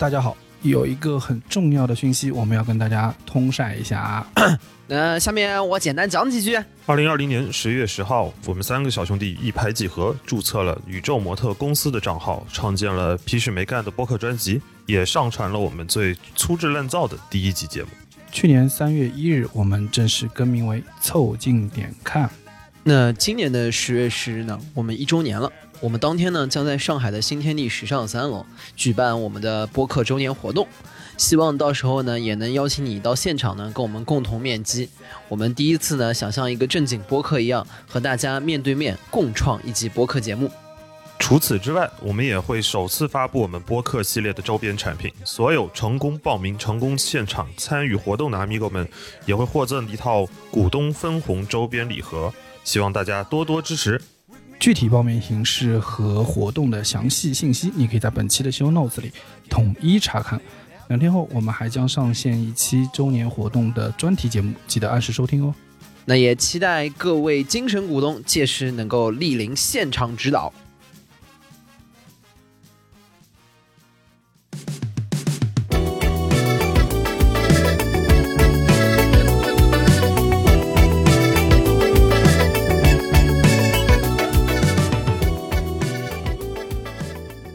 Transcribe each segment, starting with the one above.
大家好，有一个很重要的讯息，我们要跟大家通晒一下啊。那下面我简单讲几句。二零二零年十一月十号，我们三个小兄弟一拍即合，注册了宇宙模特公司的账号，创建了屁事没干的播客专辑，也上传了我们最粗制滥造的第一集节目。去年三月一日，我们正式更名为凑近点看。那今年的十月十日呢，我们一周年了。我们当天呢，将在上海的新天地时尚三楼举办我们的播客周年活动，希望到时候呢，也能邀请你到现场呢，跟我们共同面基。我们第一次呢，想像一个正经播客一样，和大家面对面共创一集播客节目。除此之外，我们也会首次发布我们播客系列的周边产品。所有成功报名、成功现场参与活动的 Amigo 们，也会获赠一套股东分红周边礼盒。希望大家多多支持。具体报名形式和活动的详细信息，你可以在本期的 show notes 里统一查看。两天后，我们还将上线一期周年活动的专题节目，记得按时收听哦。那也期待各位精神股东届时能够莅临现场指导。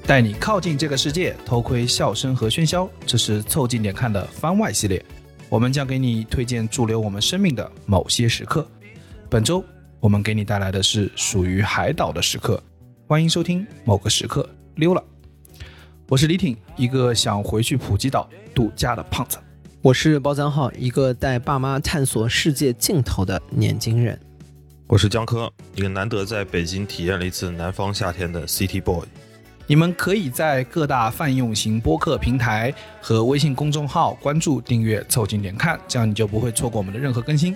带你靠近这个世界，偷窥笑声和喧嚣。这是凑近点看的番外系列，我们将给你推荐驻留我们生命的某些时刻。本周我们给你带来的是属于海岛的时刻，欢迎收听某个时刻溜了。我是李挺，一个想回去普吉岛度假的胖子。我是包三号，一个带爸妈探索世界尽头的年轻人。我是江科，一个难得在北京体验了一次南方夏天的 City Boy。你们可以在各大泛用型播客平台和微信公众号关注、订阅、凑近点看，这样你就不会错过我们的任何更新。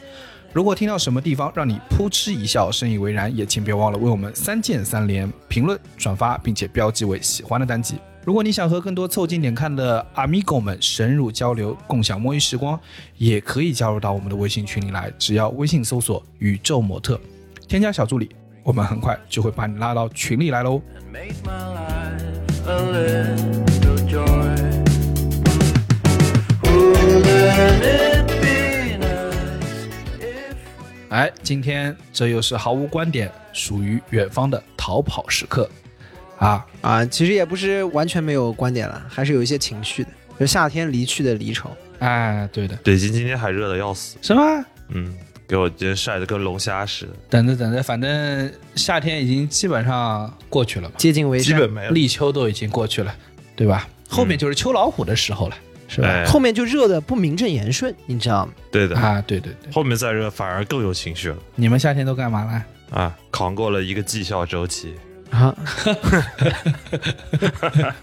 如果听到什么地方让你扑哧一笑、深以为然，也请别忘了为我们三键三连、评论、转发，并且标记为喜欢的单集。如果你想和更多凑近点看的 Amigo 们深入交流、共享摸鱼时光，也可以加入到我们的微信群里来。只要微信搜索“宇宙模特”，添加小助理，我们很快就会把你拉到群里来喽。哎，今天这又是毫无观点、属于远方的逃跑时刻啊啊！其实也不是完全没有观点了，还是有一些情绪的，就夏天离去的离愁。哎，对的，北京今天还热的要死，是吗？嗯，给我今天晒得跟龙虾似的。等着等着，反正夏天已经基本上过去了嘛，接近为基本没了，立秋都已经过去了，对吧？后面就是秋老虎的时候了。是吧？后面就热的不名正言顺，你知道吗？对的啊，对对对，后面再热反而更有情绪了。你们夏天都干嘛了？啊，扛过了一个绩效周期啊。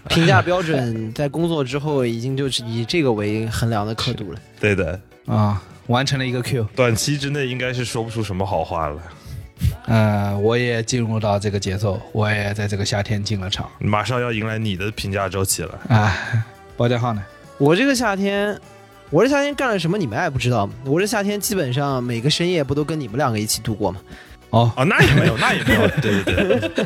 评价标准在工作之后已经就是以这个为衡量的刻度了。对的啊，完成了一个 Q，短期之内应该是说不出什么好话了。呃，我也进入到这个节奏，我也在这个夏天进了场，马上要迎来你的评价周期了啊。包家浩呢？我这个夏天，我这夏天干了什么？你们也不知道吗？我这夏天基本上每个深夜不都跟你们两个一起度过吗？哦哦，那也没有，那也没有，对对对，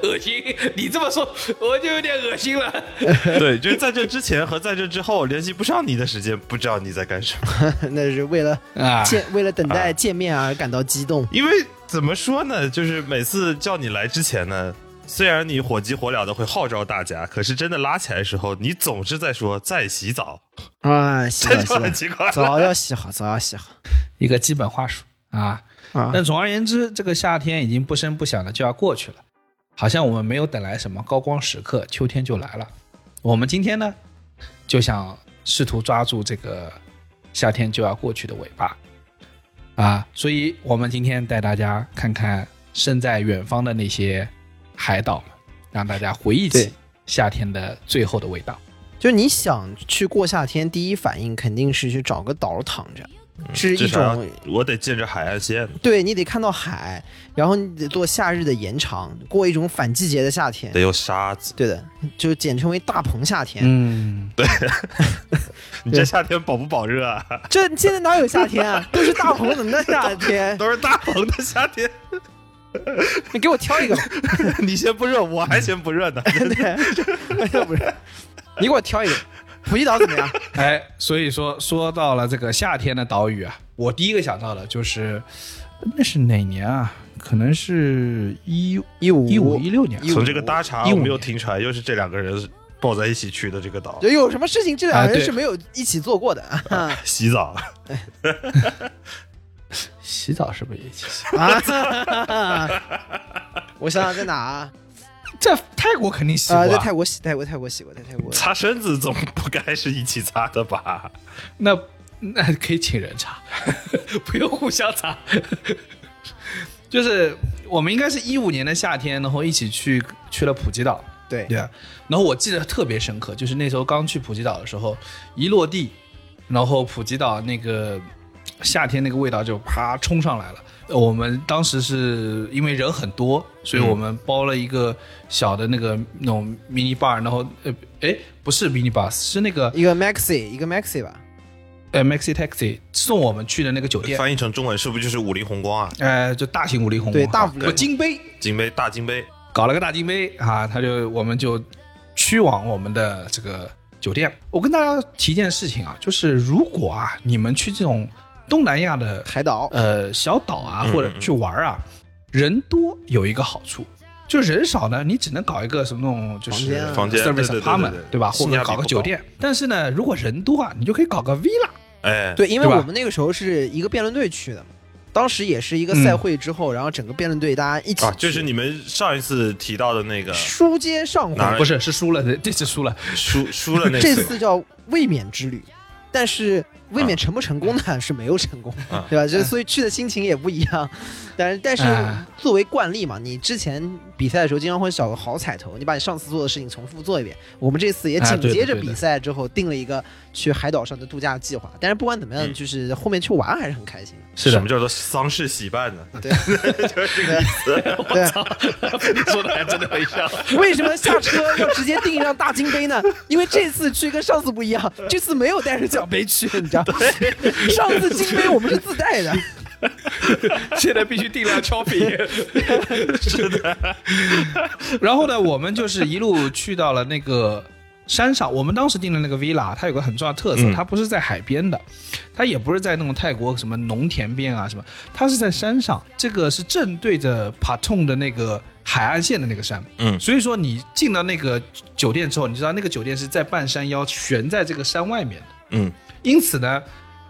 恶心！你这么说，我就有点恶心了。对，就是在这之前和在这之后联系不上你的时间，不知道你在干什么。那是为了啊见，为了等待见面而感到激动。因为怎么说呢，就是每次叫你来之前呢。虽然你火急火燎的会号召大家，可是真的拉起来的时候，你总是在说在洗澡啊，洗澡很奇怪，澡要洗好，澡要洗好，一个基本话术啊啊。但总而言之，这个夏天已经不声不响的就要过去了，好像我们没有等来什么高光时刻，秋天就来了。我们今天呢，就想试图抓住这个夏天就要过去的尾巴啊，所以我们今天带大家看看身在远方的那些。海岛，让大家回忆起夏天的最后的味道。就是你想去过夏天，第一反应肯定是去找个岛躺着，是一种我得见着海岸线。对你得看到海，然后你得做夏日的延长，过一种反季节的夏天。得有沙子。对的，就简称为大棚夏天。嗯，对。你这夏天保不保热啊？这现在哪有夏天啊？都是大棚的夏天，都是大棚的夏天。你给我挑一个，你先不热，我还嫌不热呢。对，不热，你给我挑一个。普吉岛怎么样？哎，所以说说到了这个夏天的岛屿啊，我第一个想到的就是那是哪年啊？可能是一一五一五一六年，从这个搭茶，15我们又听出来，又是这两个人抱在一起去的这个岛，就有什么事情这两个人是没有一起做过的 啊？洗澡。洗澡是不是也一起洗？啊我想想在哪啊？在泰国肯定洗过、在泰国洗，泰国泰国洗过，在泰国。擦身子总不该是一起擦的吧？那那可以请人擦，不用互相擦。就是我们应该是一五年的夏天，然后一起去去了普吉岛，对对啊。然后我记得特别深刻，就是那时候刚去普吉岛的时候，一落地，然后普吉岛那个夏天那个味道就啪冲上来了。呃我们当时是因为人很多，所以我们包了一个小的那个那种 mini bar，然后呃哎不是 mini bus，是那个一个 Maxi，一个 Maxi 吧。呃 maxi taxi 送我们去的那个酒店，翻译成中文是不是就是五菱宏光啊？呃，就大型五菱宏光，对大五菱有金杯，金杯大金杯，搞了个大金杯啊，他就我们就去往我们的这个酒店。我跟大家提一件事情啊，就是如果啊你们去这种东南亚的海岛，呃小岛啊，嗯或者去玩啊，人多有一个好处。就人少呢，你只能搞一个什么那种就是房间啊。房间对 service 对对 apartment 对对对。吧？或者搞个酒店。但是呢，如果人多啊，你就可以搞个 villa。哎，对，因为我们那个时候是一个辩论队去的，当时也是一个赛会之后，然后整个辩论队大家一起啊，就是你们上一次提到的那个书接上回，不是，是输了的，这次输了。输输了那这次，次叫卫冕之旅，但是卫冕成不成功呢？是没有成功，啊对吧？就所以去的心情也不一样。但是但是哎作为惯例嘛，你之前比赛的时候经常会找个好彩头，你把你上次做的事情重复做一遍。我们这次也哎紧接着比赛之后定了一个去海岛上的度假计划。但是不管怎么样，嗯就是后面去玩还是很开心的。是的什么，叫做丧事喜办呢？对 就是这个意思。对，你 说的还真的很像。为什么下车要直接订一辆大金杯呢？因为这次去跟上次不一样，这次没有带着奖杯去，你知道？上次金杯我们是自带的。现在必须定量 shopping。是的。然后呢，我们就是一路去到了那个山上。我们当时订的那个 villa，它有个很重要的特色，嗯它不是在海边的，它也不是在那种泰国什么农田边啊什么，它是在山上。这个是正对着帕通的那个海岸线的那个山。嗯所以说你进到那个酒店之后，你知道那个酒店是在半山腰，悬在这个山外面的。嗯，因此呢，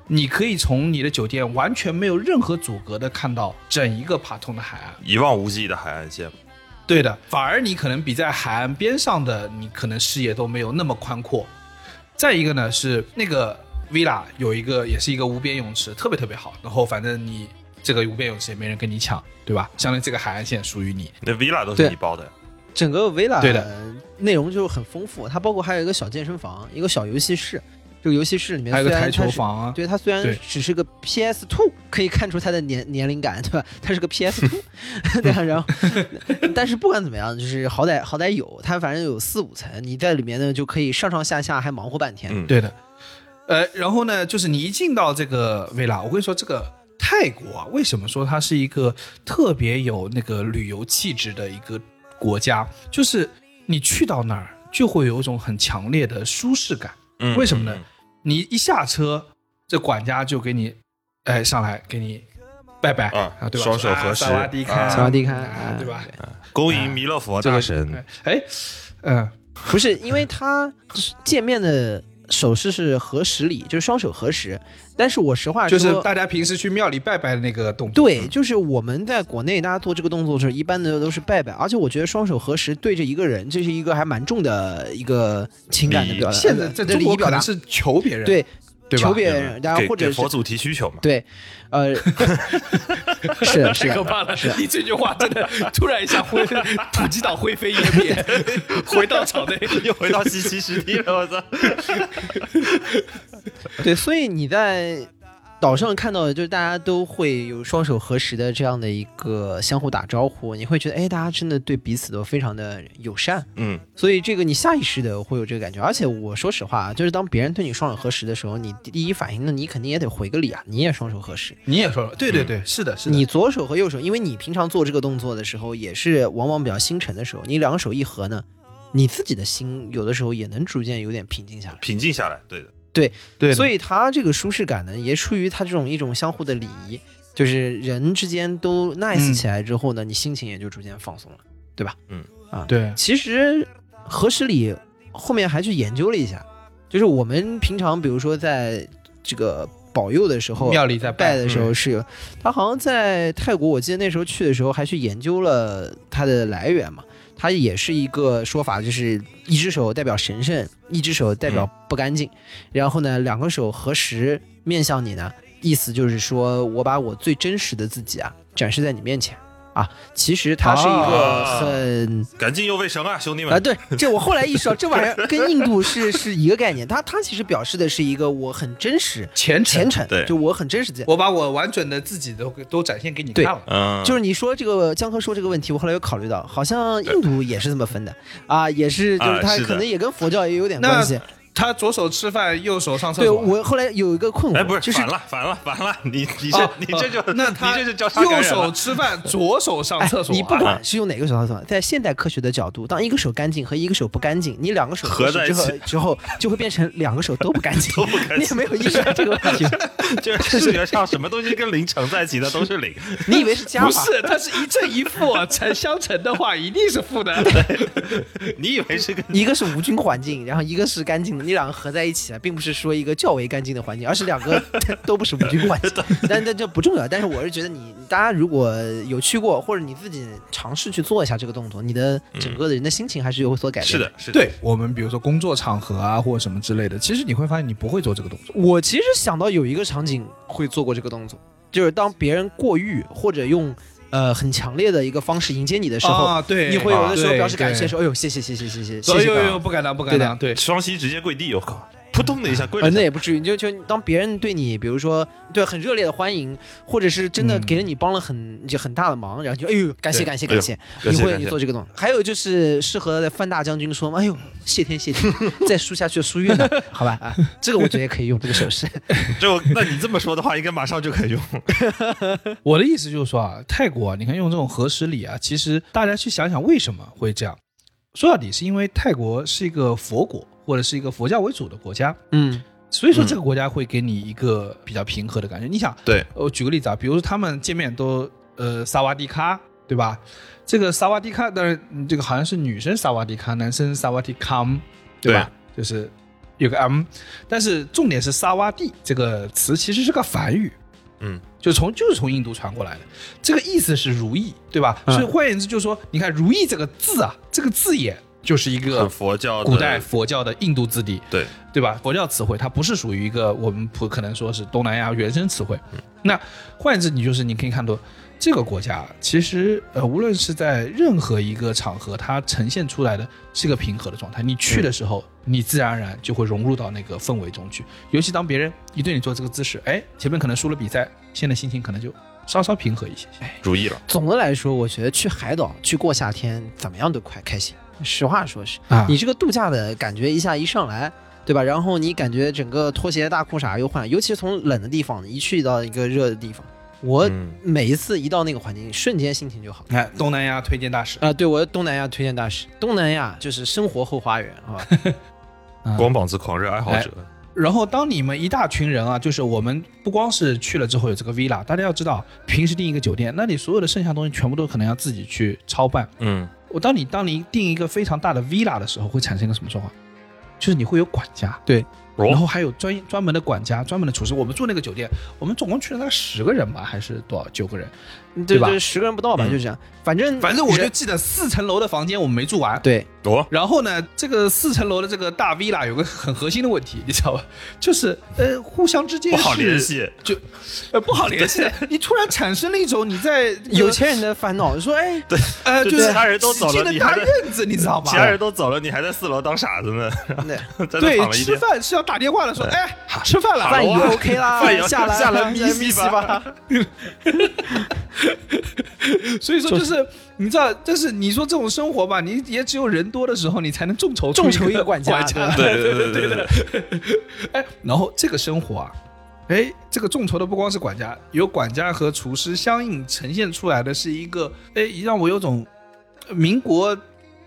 你可以从你的酒店完全没有任何阻隔的看到整一个帕通的海岸。一望无际的海岸线，对的，反而你可能比在海岸边上的你可能视野都没有那么宽阔。再一个呢是那个 villa 有一个也是一个无边泳池，特别特别好。然后反正你这个无边泳池也没人跟你抢，对吧？相当于这个海岸线属于你。那 villa 都是对你包的。整个 villa 对的内容就很丰富，它包括还有一个小健身房，一个小游戏室。这个游戏室里面还有个台球房啊，对它虽然只是个 PS Two，可以看出它的年年龄感，对吧？它是个 PS Two，对啊，然后，但是不管怎么样，就是好歹好歹有，它反正有四五层，你在里面呢就可以上上下下还忙活半天。嗯，对的，呃，然后呢，就是你一进到这个维拉，我跟你说，这个泰国啊，为什么说它是一个特别有那个旅游气质的一个国家？就是你去到那儿，就会有一种很强烈的舒适感。嗯为什么呢嗯你一下车，这管家就给你，哎，上来给你拜拜啊对吧？双手合十啊萨瓦迪卡，啊萨瓦迪卡啊对吧？恭迎弥勒佛大神，哎，嗯，不是，因为他见面的手势是合十礼，就是双手合十。但是我实话说，就是大家平时去庙里拜拜的那个动作。对，就是我们在国内大家做这个动作的时候，一般的都是拜拜，而且我觉得双手合十对着一个人，这是一个还蛮重的一个情感的表达。现在在这中国表达，国可能是求别人，对对吧求别人，然后或者是给佛祖提需求嘛。对，呃，是太是可怕了！你这句话真的突然一下灰普吉岛灰飞烟灭，回到场内。又回到西西实地了，我操！对，所以你在岛上看到的，就是大家都会有双手合十的这样的一个相互打招呼，你会觉得，哎，大家真的对彼此都非常的友善。嗯，所以这个你下意识的会有这个感觉，而且我说实话啊，就是当别人对你双手合十的时候，你第一反应呢，你肯定也得回个礼啊，你也双手合十。你也双手，对对对，是的，是的。你左手和右手，因为你平常做这个动作的时候，也是往往比较心沉的时候，你两个手一合呢，你自己的心有的时候也能逐渐有点平静下来。平静下来，对的，对对，所以它这个舒适感呢，也出于它这种一种相互的礼仪，就是人之间都 nice 嗯起来之后呢，你心情也就逐渐放松了，对吧？嗯啊，对，其实和十里后面还去研究了一下，就是我们平常比如说在这个保佑的时候，庙里在拜的时候嗯是有，他好像在泰国，我记得那时候去的时候还去研究了它的来源嘛。它也是一个说法，就是一只手代表神圣，一只手代表不干净，然后呢，两个手合十面向你呢，意思就是说我把我最真实的自己啊展示在你面前啊。其实它是一个啊很干净又卫生啊，兄弟们啊，对，这我后来意识到，这玩意儿跟印度是是一个概念。它它其实表示的是一个我很真实、虔诚虔，诚，对就我很真实的。我把我完整的自己都都展现给你看了。嗯，就是你说这个江河说这个问题，我后来又考虑到，好像印度也是这么分的啊，也是就是它可能也跟佛教也有点关系。他左手吃饭，右手上厕所对。我后来有一个困惑，哎，不是，就是反了，反了，反了，你你这、哦你这就那他你这就交叉右手吃饭，左手上哎厕，所。你不管是用哪个手上厕所，在现代科学的角度，当一个手干净和一个手不干净，你两个手合在一之后起之后，就会变成两个手都不干净。都不干净你也没有意识到这个问题？就是视觉上什么东西跟零乘在一起的都是零，你以为是加法？不是，它是一正一负，乘相乘的话一定是负的。你以为是个一个是无菌环境，然后一个是干净的，你两个合在一起啊，并不是说一个较为干净的环境，而是两个 都不是无菌环境。但但这不重要。但是我是觉得你，大家如果有去过，或者你自己尝试去做一下这个动作，你的整个的人的心情还是有所改变。是的，，是的，对我们，比如说工作场合啊，或者什么之类的，其实你会发现你不会做这个动作。我其实想到有一个场景会做过这个动作，就是当别人过誉或者用呃很强烈的一个方式迎接你的时候，啊、对，你会有的时候表示感谢，说哎呦谢谢谢谢谢谢，谢谢。哎呦呦不敢当不敢当，对，双膝直接跪地，我靠。扑通的一下跪。那也不至于，就就当别人对你，比如说对很热烈的欢迎，或者是真的嗯给了你帮了很就很大的忙，然后就哎呦感谢感谢感谢，你会你做这个动作。还有就是适合范大将军说嘛，哎呦谢天谢地，再输下去输晕了，好吧啊，这个我觉得也可以用这个手势。就 那你这么说的话，应该马上就可以用。我的意思就是说啊，泰国啊，你看用这种和食礼啊，其实大家去想想为什么会这样。说到底是因为泰国是一个佛国或者是一个佛教为主的国家，嗯。所以说这个国家会给你一个比较平和的感觉。你想，对，我举个例子啊，比如说他们见面都呃萨瓦迪卡，对吧？这个萨瓦迪卡，当然嗯这个好像是女生萨瓦迪卡，男生萨瓦迪卡姆，对吧？就是有个 m，但是重点是萨瓦迪这个词其实是个梵语，嗯，就从就是从印度传过来的，这个意思是如意，对吧？嗯。所以换言之就是说，你看如意这个字啊，这个字眼就是一个佛教古代佛教的印度字底，对对吧？佛教词汇它不是属于一个我们普可能说是东南亚原生词汇。那换言之，你就是你可以看到这个国家其实呃，无论是在任何一个场合，它呈现出来的是一个平和的状态。你去的时候，你自然而然就会融入到那个氛围中去。尤其当别人一对你做这个姿势，哎，前面可能输了比赛，现在心情可能就稍稍平和一些。哎，如意了。总的来说，我觉得去海岛去过夏天，怎么样都快开心。实话说是，啊你这个度假的感觉一下一上来，对吧？然后你感觉整个拖鞋、大裤衩又换，尤其是从冷的地方一去到一个热的地方，我嗯每一次一到那个环境，瞬间心情就好。你看东南亚推荐大使，啊、对我的东南亚推荐大使，东南亚就是生活后花园，啊光膀子狂热爱好者，然后当你们一大群人啊，就是我们不光是去了之后有这个 villa，大家要知道，平时订一个酒店，那你所有的剩下东西全部都可能要自己去操办。嗯，我当你当你定一个非常大的 villa 的时候，会产生一个什么状况？就是你会有管家，对，哦，然后还有专专门的管家、专门的厨师。我们住那个酒店，我们总共去了大概十个人吧，还是多少九个人？对吧对，十个人不到吧，嗯就这样。反正反正我就记得四层楼的房间我们没住完。对，哦，然后呢，这个四层楼的这个大 villa 有个很核心的问题，你知道吧？就是呃，互相之间不好联系，就呃不好联系。你突然产生了一种你在 有钱人的烦恼，说哎，对呃，就是其他人都走了你还在院子，你知道吧？其他人都走了，你还在四楼当傻子呢，对，对吃。饭是要打电话的说，哎，吃饭了，饭已经好啊 OK 啦，饭也下来下来咪咪吧。所以说就是你知道，但是你说这种生活吧，你也只有人多的时候，你才能众筹众筹一个个管家家。对对对 对对对，哎，然后这个生活啊，哎，这个众筹的不光是管家，有管家和厨师相应呈现出来的是一个，哎，让我有种民国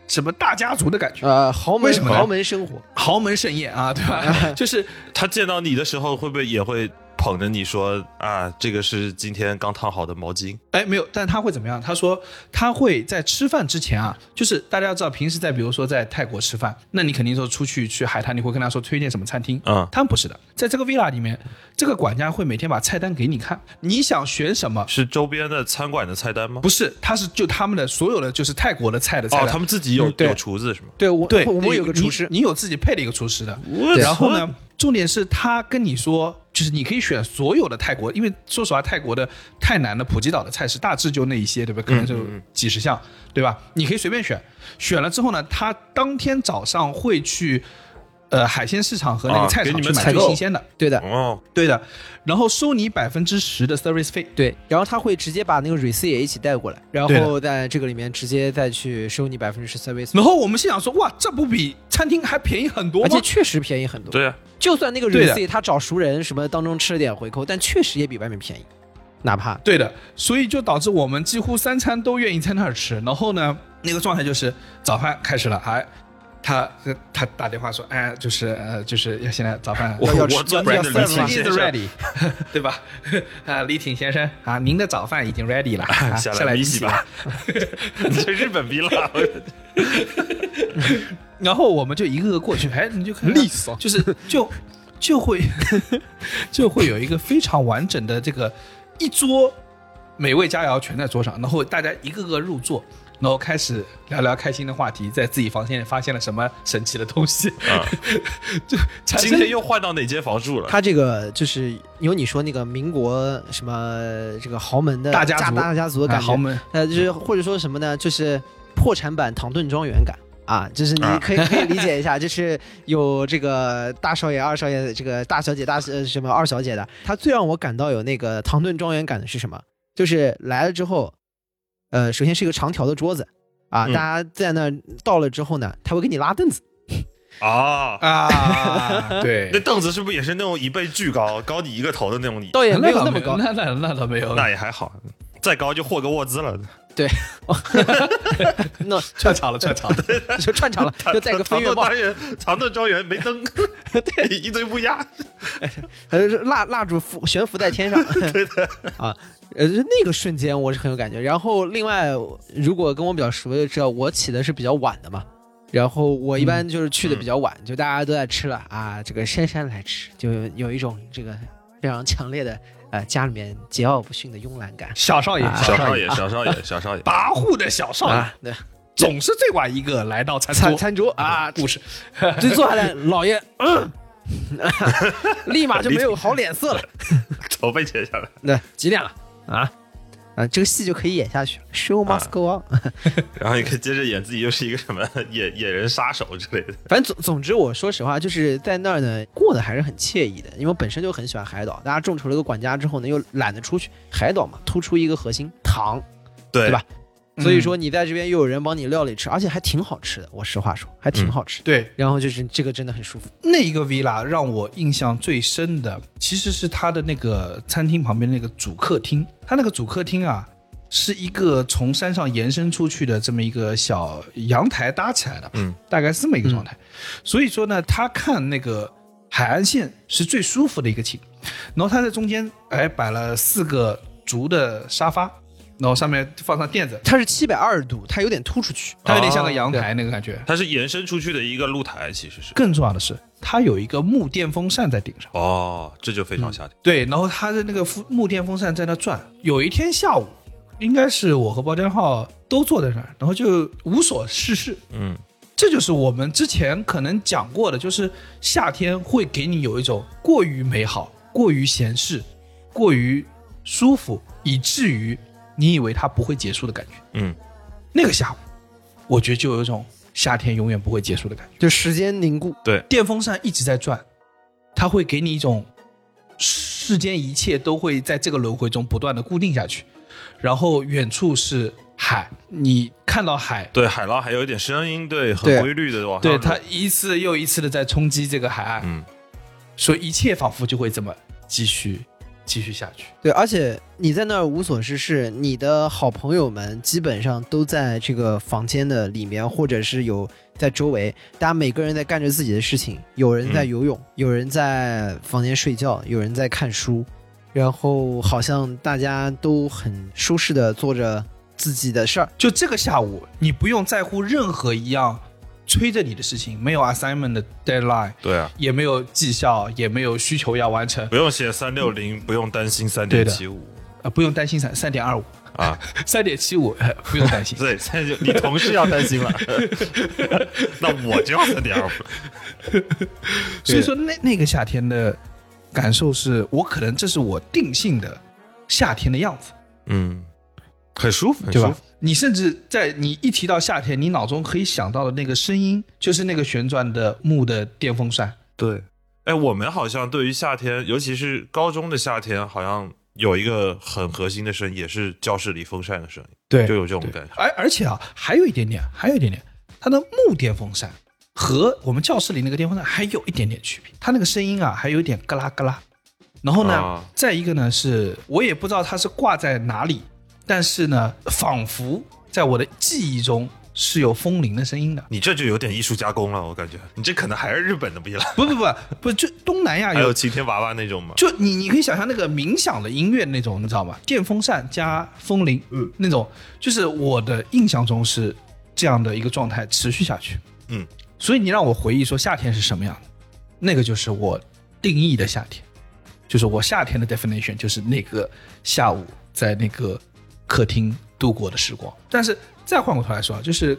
什么大家族的感觉，呃，豪门什么豪门生活，豪门盛宴啊，对吧？就是他见到你的时候，会不会也会捧着你说啊，这个是今天刚烫好的毛巾？哎，没有，但他会怎么样？他说他会在吃饭之前啊，就是大家要知道，平时在比如说在泰国吃饭，那你肯定说出去去海滩，你会跟他说推荐什么餐厅。嗯他们不是的，在这个 villa 里面，这个管家会每天把菜单给你看，你想选什么？是周边的餐馆的菜单吗？不是，他是就他们的所有的就是泰国的菜的菜哦，他们自己有嗯有厨子是吗？对我对，我们有个厨师，你，你有自己配了一个厨师的。然后呢，重点是他跟你说，就是你可以选所有的泰国，因为说实话，泰国的泰南的普吉岛的菜式大致就那一些，对吧？可能就几十项，对吧？你可以随便选，选了之后呢，他当天早上会去。呃，海鲜市场和那啊个菜给场去买最新鲜的，对的，哦，对的，然后收你百分之十的 service 费，对，然后他会直接把那个 receipt 也一起带过来，然后在这个里面直接再去收你百分之十 service，然后我们心想说，哇，这不比餐厅还便宜很多吗？而且确实便宜很多。对啊，就算那个 receipt 他找熟人什么当中吃了点回扣，但确实也比外面便宜，哪怕对的，所以就导致我们几乎三餐都愿意在那儿吃。然后呢，那个状态就是早饭开始了，哎，他他打电话说，哎，就是呃，就是要现在早饭 我我做要 Brandon 要李挺 is 先生 ready，对吧？啊，李挺先生啊，您的早饭已经 ready 了，啊、下下来来洗洗吧。。你这日本逼了，然后我们就一个个过去，哎，你就看利索，就是就就会就会有一个非常完整的这个一桌美味佳肴全在桌上，然后大家一个个入座。然后开始聊聊开心的话题，在自己房间里发现了什么神奇的东西，啊 就今天又换到哪间房住了？他这个就是有你说那个民国什么这个豪门的大家族大家族的感觉，哎豪门呃，就是或者说什么呢？就是破产版唐顿庄园感啊，就是你啊可以可以理解一下，就是有这个大少爷、二少爷，这个大小姐、大呃什么二小姐的。他最让我感到有那个唐顿庄园感的是什么？就是来了之后，呃，首先是一个长条的桌子啊，嗯大家在那到了之后呢，他会给你拉凳子。啊，啊，对那，凳子是不是也是那种一倍巨高，高你一个头的那种椅？倒也没有那么高，那那那倒没有，那也还好，再高就霍格沃兹了。那串场了，串场了。就串场了，就戴个飞跃帽。唐，顿庄园，没灯，对，一堆乌鸦。还是蜡蜡烛浮悬浮在天上，对的。啊，呃，那个瞬间我是很有感觉。然后另外，如果跟我比较熟的知道，我起的是比较晚的嘛，然后我一般就是去的比较晚，就大家都在吃了啊，这个姗姗来迟，就有一种这个非常强烈的呃家里面桀骜不驯的慵懒感。小少爷，啊小少爷，啊小少爷，小少爷。跋扈的小少爷，啊，对，总是最晚一个来到餐桌。餐餐桌啊，故事，最坐下来，老爷，嗯，立马就没有好脸色了。头被切下来，那几点了？啊？啊，这个戏就可以演下去了，Show must go on。然后你可以接着演自己又是一个什么野野人杀手之类的。反正总总之，我说实话，就是在那儿呢，过得还是很惬意的，因为我本身就很喜欢海岛。大家众筹了个管家之后呢，又懒得出去，海岛嘛，突出一个核心糖，对对吧？嗯所以说你在这边又有人帮你料理吃，而且还挺好吃的。我实话说，还挺好吃。对然后就是这个真的很舒服。那一个 villa 让我印象最深的，其实是它的那个餐厅旁边那个主客厅。它那个主客厅啊，是一个从山上延伸出去的这么一个小阳台搭起来的，嗯，大概是这么一个状态。所以说呢，他看那个海岸线是最舒服的一个景。然后他在中间哎摆了四个竹的沙发，然后上面放上垫子，它是七百二十度，它有点突出去。它有点像个阳台那个感觉。它是延伸出去的一个露台，其实是。更重要的是，它有一个木电风扇在顶上。哦，这就非常夏天。对，然后它的那个风木电风扇在那转。有一天下午，应该是我和包间号都坐在那儿，然后就无所事事。嗯，这就是我们之前可能讲过的，就是夏天会给你有一种过于美好、过于闲适、过于舒服，以至于你以为它不会结束的感觉。嗯，那个下午，我觉得就有一种夏天永远不会结束的感觉。就时间凝固，对电风扇一直在转，它会给你一种世间一切都会在这个轮回中不断的固定下去，然后远处是海，你看到海，对，海浪还有一点声音，对，很规律的往上。对它一次又一次的在冲击这个海岸，嗯，所以一切仿佛就会这么继续继续下去。对，而且你在那儿无所事事，你的好朋友们基本上都在这个房间的里面，或者是有在周围，大家每个人在干着自己的事情，有人在嗯游泳，有人在房间睡觉，有人在看书，然后好像大家都很舒适的做着自己的事儿。就这个下午，你不用在乎任何一样催着你的事情，没有 assignment 的 deadline，对啊，也没有绩效，也没有需求要完成，不用写三六零，不用担心三点七五啊，不用担心三三点二五、啊。三点七五，呃不用担心。对，现在就你同事要担心了，那我就要三点二五。所以说那那个夏天的感受是我可能这是我定性的夏天的样子，嗯，很舒服，很对吧舒服。？你甚至在你一提到夏天，你脑中可以想到的那个声音，就是那个旋转的木的电风扇。对，哎，我们好像对于夏天，尤其是高中的夏天，好像有一个很核心的声音，也是教室里风扇的声音，对就有这种感觉。而而且啊，还有一点点，还有一点点，它的木电风扇和我们教室里那个电风扇还有一点点区别，它那个声音啊，还有一点咯啦咯啦。然后呢，啊再一个呢，是我也不知道它是挂在哪里，但是呢，仿佛在我的记忆中是有风铃的声音的。你这就有点艺术加工了，我感觉你这可能还是日本的不一样，不不不不，就东南亚还有有，晴天娃娃那种吗？就你你可以想象那个冥想的音乐那种，你知道吗？电风扇加风铃，嗯，那种就是我的印象中是这样的一个状态持续下去。嗯，所以你让我回忆说夏天是什么样的，那个就是我定义的夏天，就是我夏天的 definition 就是那个下午在那个客厅度过的时光。但是再换过头来说啊，就是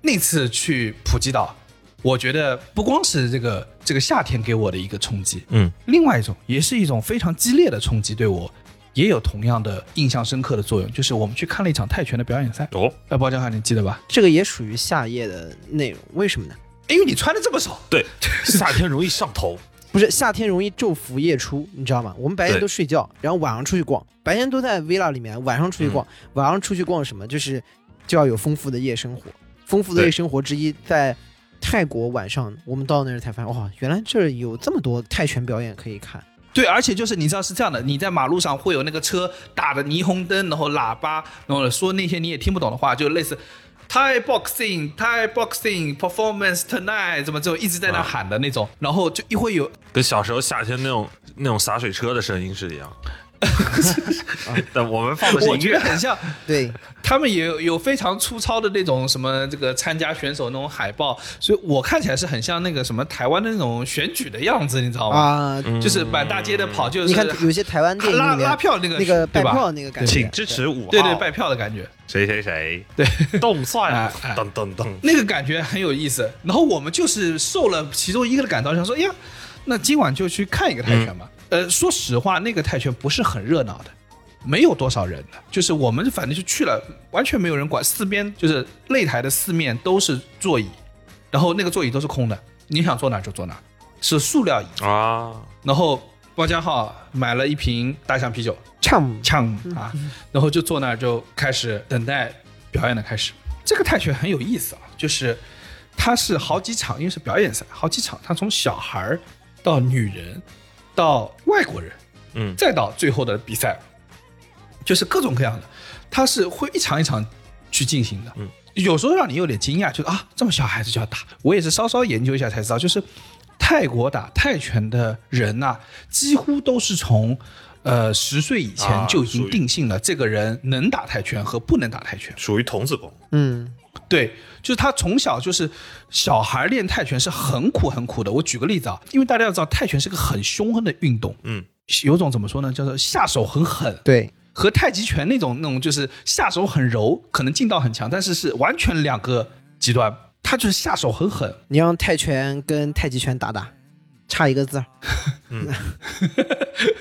那次去普吉岛，我觉得不光是这个这个夏天给我的一个冲击，嗯，另外一种也是一种非常激烈的冲击，对我也有同样的印象深刻的作用，就是我们去看了一场泰拳的表演赛。哦，哎，包江汉，你记得吧？这个也属于夏夜的内容，为什么呢？因为你穿的这么少，对，夏天容易上头。不是夏天容易昼伏夜出，你知道吗？我们白天都睡觉，然后晚上出去逛，白天都在 villa 里面，晚上出去逛，晚上出去逛什么？就是就要有丰富的夜生活。丰富的夜生活之一，在泰国晚上，我们到那儿才发现，哇，原来这儿有这么多泰拳表演可以看。对，而且就是你知道是这样的，你在马路上会有那个车打的霓虹灯，然后喇叭，然后说那些你也听不懂的话，就类似 Thai boxing Thai boxing performance tonight，怎么就一直在那喊的那种，然后就一会有跟小时候夏天那种那种洒水车的声音是一样。但我们放的是我音乐，觉得很像，对，他们也有有非常粗糙的那种什么这个参加选手那种海报，所以我看起来是很像那个什么台湾的那种选举的样子，你知道吗？啊，就是满大街的跑，就是你看有些台湾电影拉拉票那个那个拜票那个感觉，请支持五号，对对拜票的感觉。谁谁谁，对，动算。噔噔噔，那个感觉很有意思。然后我们就是受了其中一个的感召，想说，哎呀，那今晚就去看一个泰拳吧。呃，说实话，那个泰拳不是很热闹的，没有多少人的，就是我们反正就去了，完全没有人管，四边就是擂台的四面都是座椅，然后那个座椅都是空的，你想坐哪就坐哪，是塑料椅。啊，然后包家浩买了一瓶大象啤酒，呛呛啊，然后就坐那儿就开始等待表演的开始。这个泰拳很有意思啊，就是它是好几场，因为是表演赛，好几场，它从小孩儿到女人，到外国人，嗯再到最后的比赛，就是各种各样的，它是会一场一场去进行的。嗯，有时候让你有点惊讶，就是啊，这么小孩子就要打。我也是稍稍研究一下才知道，就是泰国打泰拳的人呐、几乎都是从呃十岁以前啊就已经定性了这个人能打泰拳和不能打泰拳。属于童子功，嗯，对，就是他从小就是小孩练泰拳是很苦很苦的。我举个例子啊，因为大家要知道泰拳是个很凶狠的运动，嗯，有种怎么说呢，叫做下手很狠，对，和太极拳那种那种就是下手很柔，可能劲道很强，但是是完全两个极端。他就是下手很狠，你让泰拳跟太极拳打打，差一个字儿。嗯，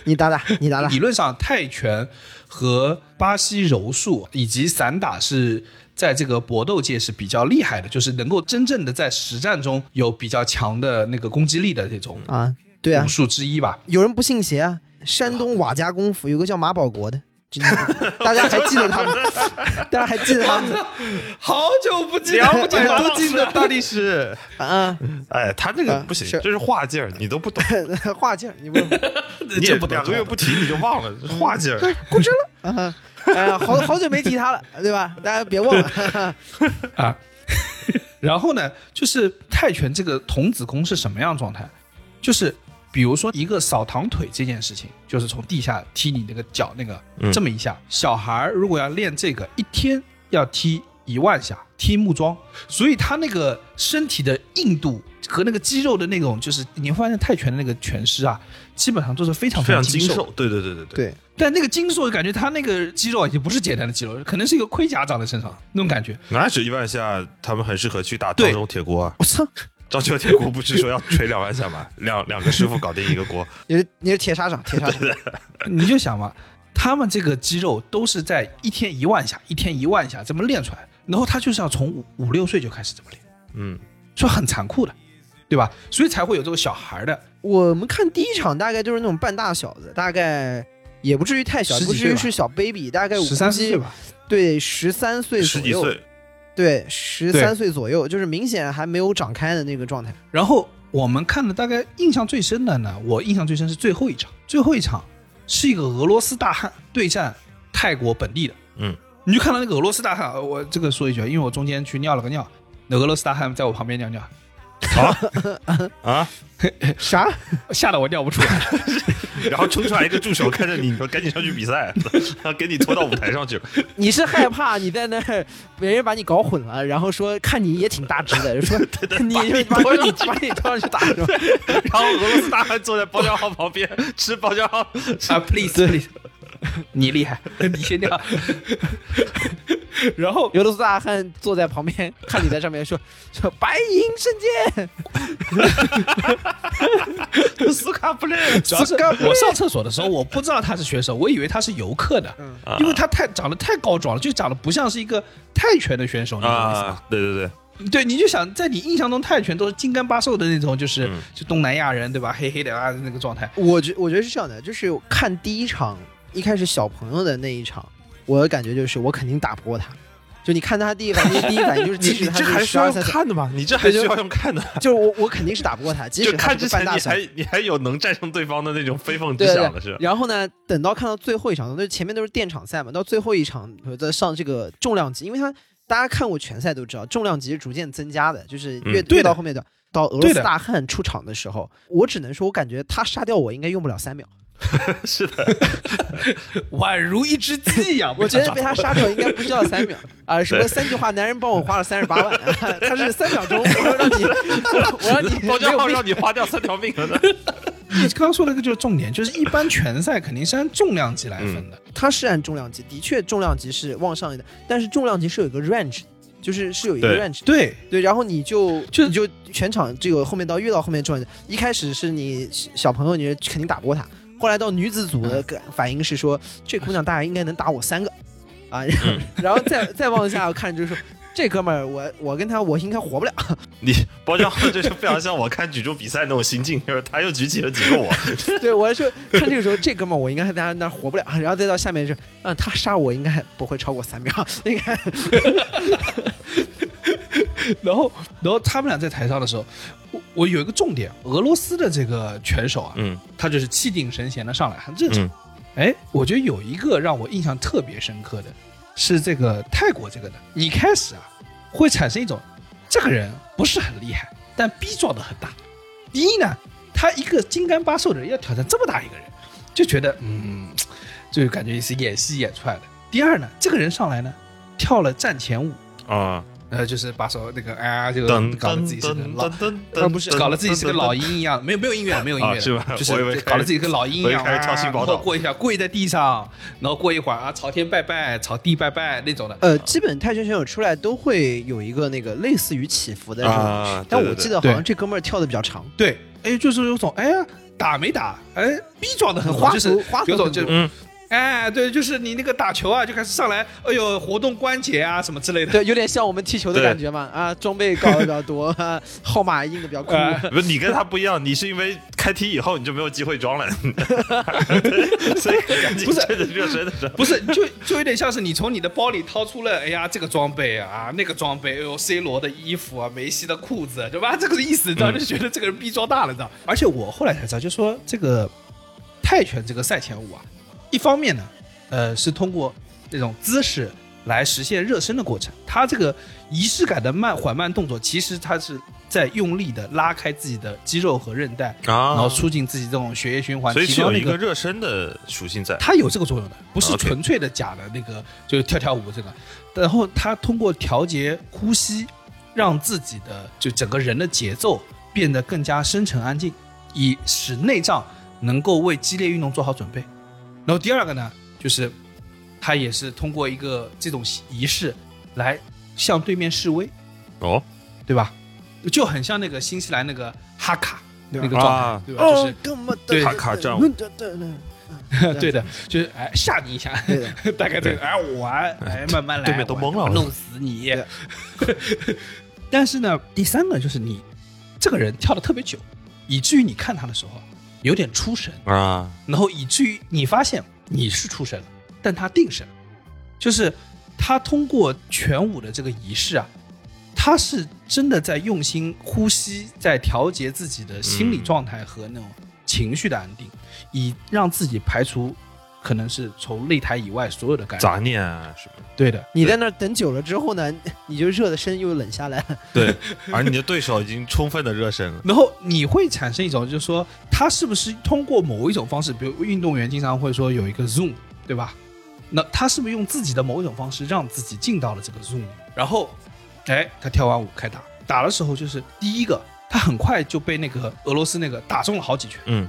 你打打，你打打理。论上泰拳和巴西柔术以及散打是在这个搏斗界是比较厉害的，就是能够真正的在实战中有比较强的那个攻击力的这种啊，对啊武，术之一吧。有人不信邪啊。山东瓦家功夫有个叫马保国的，大家还记得他吗？大家还记得他们？好久不见，了不起了都记得大力士。啊，哎，他这个啊不行，这是画劲儿，你都不懂，画劲儿，你不你也两个月不提你就忘了，画劲儿。过去了啊？哎呀，好好久没提他了，对吧？大家别忘了。啊。然后呢，就是泰拳这个童子功是什么样状态？就是比如说一个扫堂腿这件事情，就是从地下踢你那个脚那个、嗯这么一下。小孩如果要练这个，一天要踢一万下，踢木桩，所以他那个身体的硬度和那个肌肉的那种，就是你会发现泰拳的那个拳师啊，基本上都是非常非常精精瘦，对对对对对。对，但那个金硕，感觉他那个肌肉已经不是简单的肌肉，可能是一个盔甲长在身上 那种感觉。那是一万下，他们很适合去打对张州铁锅啊。我操，章丘铁锅不是说要锤两万下吗？两两个师傅搞定一个锅。你是你是铁砂掌，铁砂掌。你就想嘛，他们这个肌肉都是在一天一万下，一天一万下这么练出来，然后他就是要从五五六岁就开始这么练，嗯，所以很残酷的，对吧？所以才会有这个小孩的，我们看第一场大概就是那种半大小子，大概也不至于太小，不至于是小 baby，大概十三岁吧，对，十三岁左右，十几岁，对，十三岁左右，就是明显还没有长开的那个状态。然后我们看的大概印象最深的呢，我印象最深是最后一场，最后一场是一个俄罗斯大汉对战泰国本地的，嗯，你就看到那个俄罗斯大汉，呃我这个说一句啊，因为我中间去尿了个尿，那俄罗斯大汉在我旁边尿尿，啊啊，啥？吓得我尿不出来。然后冲出来一个助手看着你，说赶紧上去比赛，然 后给你拖到舞台上去了。你是害怕你在那儿别人把你搞混了，然后说看你也挺大只的，说你把你把你拖上去把你拖上去打是吧？然后俄罗斯大汉坐在包浆号旁边吃包浆号，啊，please please，你厉害，你先尿。然后俄罗斯大汉坐在旁边看你在上面说 说白银圣剑，斯卡布列，主要是我上厕所的时候，我不知道他是选手，我以为他是游客的，嗯因为他太长得太高壮了，就长得不像是一个泰拳的选手，你懂我意思吗？啊，对对对，对，你就想在你印象中泰拳都是金刚八瘦的那种，就是、嗯就东南亚人对吧？黑黑的啊那个状态。我觉我觉得是这样的，就是看第一场一开始小朋友的那一场，我的感觉就是我肯定打不过他。就你看他第一反应，第一反应就是，你你即使他这还需要用是十二三，看的吗？你这还需要用看的？就是我我肯定是打不过他，即就使看之前你。还你还有能战胜对方的那种非分之想的是，，然后呢，等到看到最后一场，那前面都是电场赛嘛，到最后一场在上这个重量级，因为他大家看过拳赛都知道，重量级是逐渐增加的，就是越、越到后面的到俄罗斯大汉出场的时候，我只能说，我感觉他杀掉我应该用不了三秒，是的，宛如一只鸡一样，我觉得被他杀掉应该不需要三秒 啊、什么三句话，男人帮我花了三十八万，他是三秒钟，我让你，我让你包浆号没有让你花掉三条命了呢。你刚刚说的一个就是重点，就是一般拳赛肯定是按重量级来分的。他是按重量级，的确重量级是往上一点，但是重量级是有一个 range，就是是有一个 range 的。对，对，然后你就就你就全场这个后面到越到后面重量级，一开始是你小朋友，你肯定打不过他，后来到女子组的个反应是说，这姑娘大概应该能打我三个，啊，然 后然后再再往下看就是说，这哥们儿我我跟他我应该活不了，你包浆号这就非常像我看举重比赛那种心境，就是他又举起了几个我，对我说看这个时候这哥们儿我应该在他那活不了，然后再到下面是，嗯，他杀我应该不会超过三秒，应该 然后然后他们俩在台上的时候，我我有一个重点，俄罗斯的这个拳手啊，嗯他就是气定神闲的上来，很正常。嗯哎，我觉得有一个让我印象特别深刻的是这个泰国这个的，你开始啊会产生一种这个人不是很厉害，但逼撞的很大。第一呢，他一个金刚八瘦的人要挑战这么大一个人，就觉得嗯，就感觉是演戏演出来的。第二呢，这个人上来呢跳了战前舞，啊，呃，就是把手那个哎，就噔搞得自己是个老，噔呃不是搞得自己是个老鹰一样，没有没有音乐，没有音乐是吧？就是搞得自己跟老鹰一样，我以为开始跳新宝岛。然后过一下跪在地上，然后过一会儿啊朝天拜拜，朝地拜拜那种的。呃，基本泰拳选手出来都会有一个那个类似于起伏的但我记得好像这哥们儿跳的比较长，对，哎，就是有种哎呀打没打，哎逼装的很，花就是头花头有种就嗯哎，对，就是你那个打球啊，就开始上来，哎呦，活动关节啊什么之类的。对，有点像我们踢球的感觉嘛。啊，装备搞的比较多，啊 号码印的比较酷。哎 不是你跟他不一样，你是因为开踢以后你就没有机会装了，所以赶紧不是趁着热身的时候。不是，就就有点像是你从你的包里掏出了，哎呀，这个装备啊，那个装备，哎呦，C 罗的衣服啊，梅西的裤子，对吧？这个意思，你知道，就觉得这个人逼装大了，你知道。而且我后来才知道，就说这个泰拳这个赛前舞啊，一方面呢，呃，是通过这种姿势来实现热身的过程，它这个仪式感的慢缓慢动作，其实它是在用力的拉开自己的肌肉和韧带，啊然后促进自己这种血液循环，所以是有一提高那个个热身的属性在。它有这个作用的，不是纯粹的假的那个，就是跳跳舞这个。然后它通过调节呼吸，让自己的就整个人的节奏变得更加深沉安静，以使内脏能够为激烈运动做好准备。然后第二个呢，就是他也是通过一个这种仪式来向对面示威，哦，对吧？就很像那个新西兰那个哈卡那个状态，啊。对吧？就是对。哈卡战舞对。对对对的，就是哎吓你一下，大概这个哎我哎慢慢来，对面都懵了。弄死你。但是呢，第三个就是你这个人跳的特别久，以至于你看他的时候有点出神，啊，然后以至于你发现你是出神了，但他定神，就是他通过全舞的这个仪式啊，他是真的在用心呼吸，在调节自己的心理状态和那种情绪的安定，以让自己排除可能是从擂台以外所有的干扰。杂念啊什么的。对的，你在那儿等久了之后呢，你就热的身又冷下来了。对，而你的对手已经充分的热身了。然后你会产生一种，就是说他是不是通过某一种方式，比如运动员经常会说有一个 zoom，对吧？那他是不是用自己的某一种方式让自己进到了这个 zoom 里？然后，哎，他跳完舞开打，打的时候就是第一个，他很快就被那个俄罗斯那个打中了好几拳。嗯，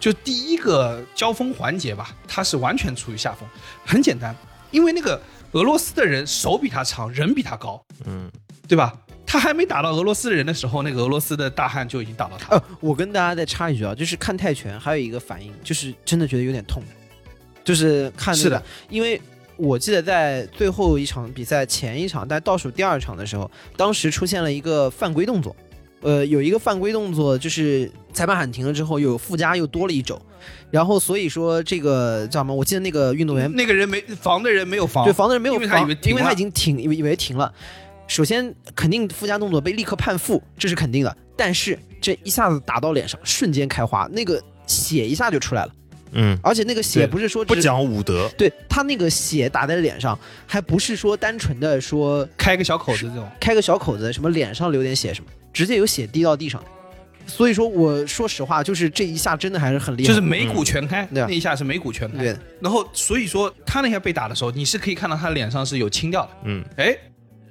就第一个交锋环节吧，他是完全处于下风。很简单，因为那个俄罗斯的人手比他长，人比他高，嗯，对吧？他还没打到俄罗斯人的时候，那个俄罗斯的大汉就已经打到他。呃，我跟大家再插一句啊，就是看泰拳还有一个反应，就是真的觉得有点痛，就是看、那个、是的，因为我记得在最后一场比赛前一场，但倒数第二场的时候，当时出现了一个犯规动作，呃，有一个犯规动作，就是裁判喊停了之后，有附加又多了一肘，然后所以说这个叫什么？我记得那个运动员那个人没防的人没有防，对，防的人没有因为他以防为因为他已经停，以为以为停了。首先，肯定附加动作被立刻判负，这是肯定的。但是这一下子打到脸上，瞬间开花，那个血一下就出来了，嗯，而且那个血不是说不讲武德，对他那个血打在脸上，还不是说单纯的说开个小口子这种。开个小口子，什么脸上流点血什么，直接有血滴到地上。所以说，我说实话，就是这一下真的还是很厉害，就是眉骨全开，对啊那一下是眉骨全开。对，然后所以说他那下被打的时候，你是可以看到他脸上是有青掉的。嗯，哎，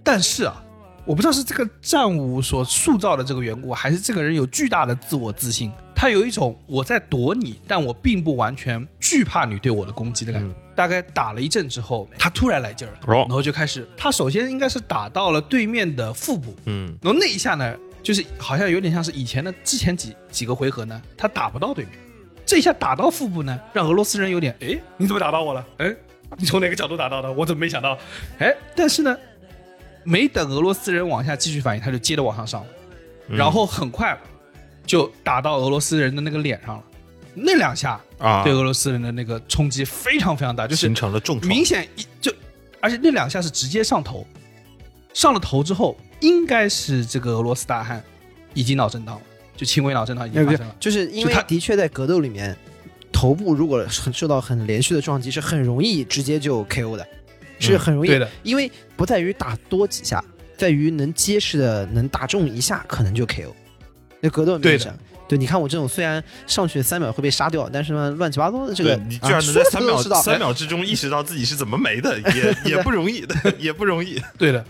但是啊，我不知道是这个战舞所塑造的这个缘故，还是这个人有巨大的自我自信，他有一种我在躲你，但我并不完全惧怕你对我的攻击的感觉。嗯大概打了一阵之后，他突然来劲儿了，哦然后就开始，他首先应该是打到了对面的腹部，嗯，然后那一下呢，就是好像有点像是以前的之前几几个回合呢，他打不到对面，这一下打到腹部呢，让俄罗斯人有点，哎，你怎么打到我了？哎，你从哪个角度打到的？我怎么没想到？哎，但是呢，没等俄罗斯人往下继续反应，他就接着往上上了，嗯然后很快就打到俄罗斯人的那个脸上了。那两下啊，对俄罗斯人的那个冲击非常非常大，就是形成了重创。明显一就，而且那两下是直接上头，上了头之后，应该是这个俄罗斯大汉已经脑震荡了，就轻微脑震荡已经发生了。就是因为他的确在格斗里面，头部如果很受到很连续的撞击，是很容易直接就 KO 的，是很容易。对的，因为不在于打多几下，在于能结实的能打中一下，可能就 KO。那格斗里对的，对，你看我这种虽然上去三秒会被杀掉，但是呢，乱七八糟的这个，你居然啊能在三秒、三秒之中意识到自己是怎么没的，也 也不容易的，也不容易。对的。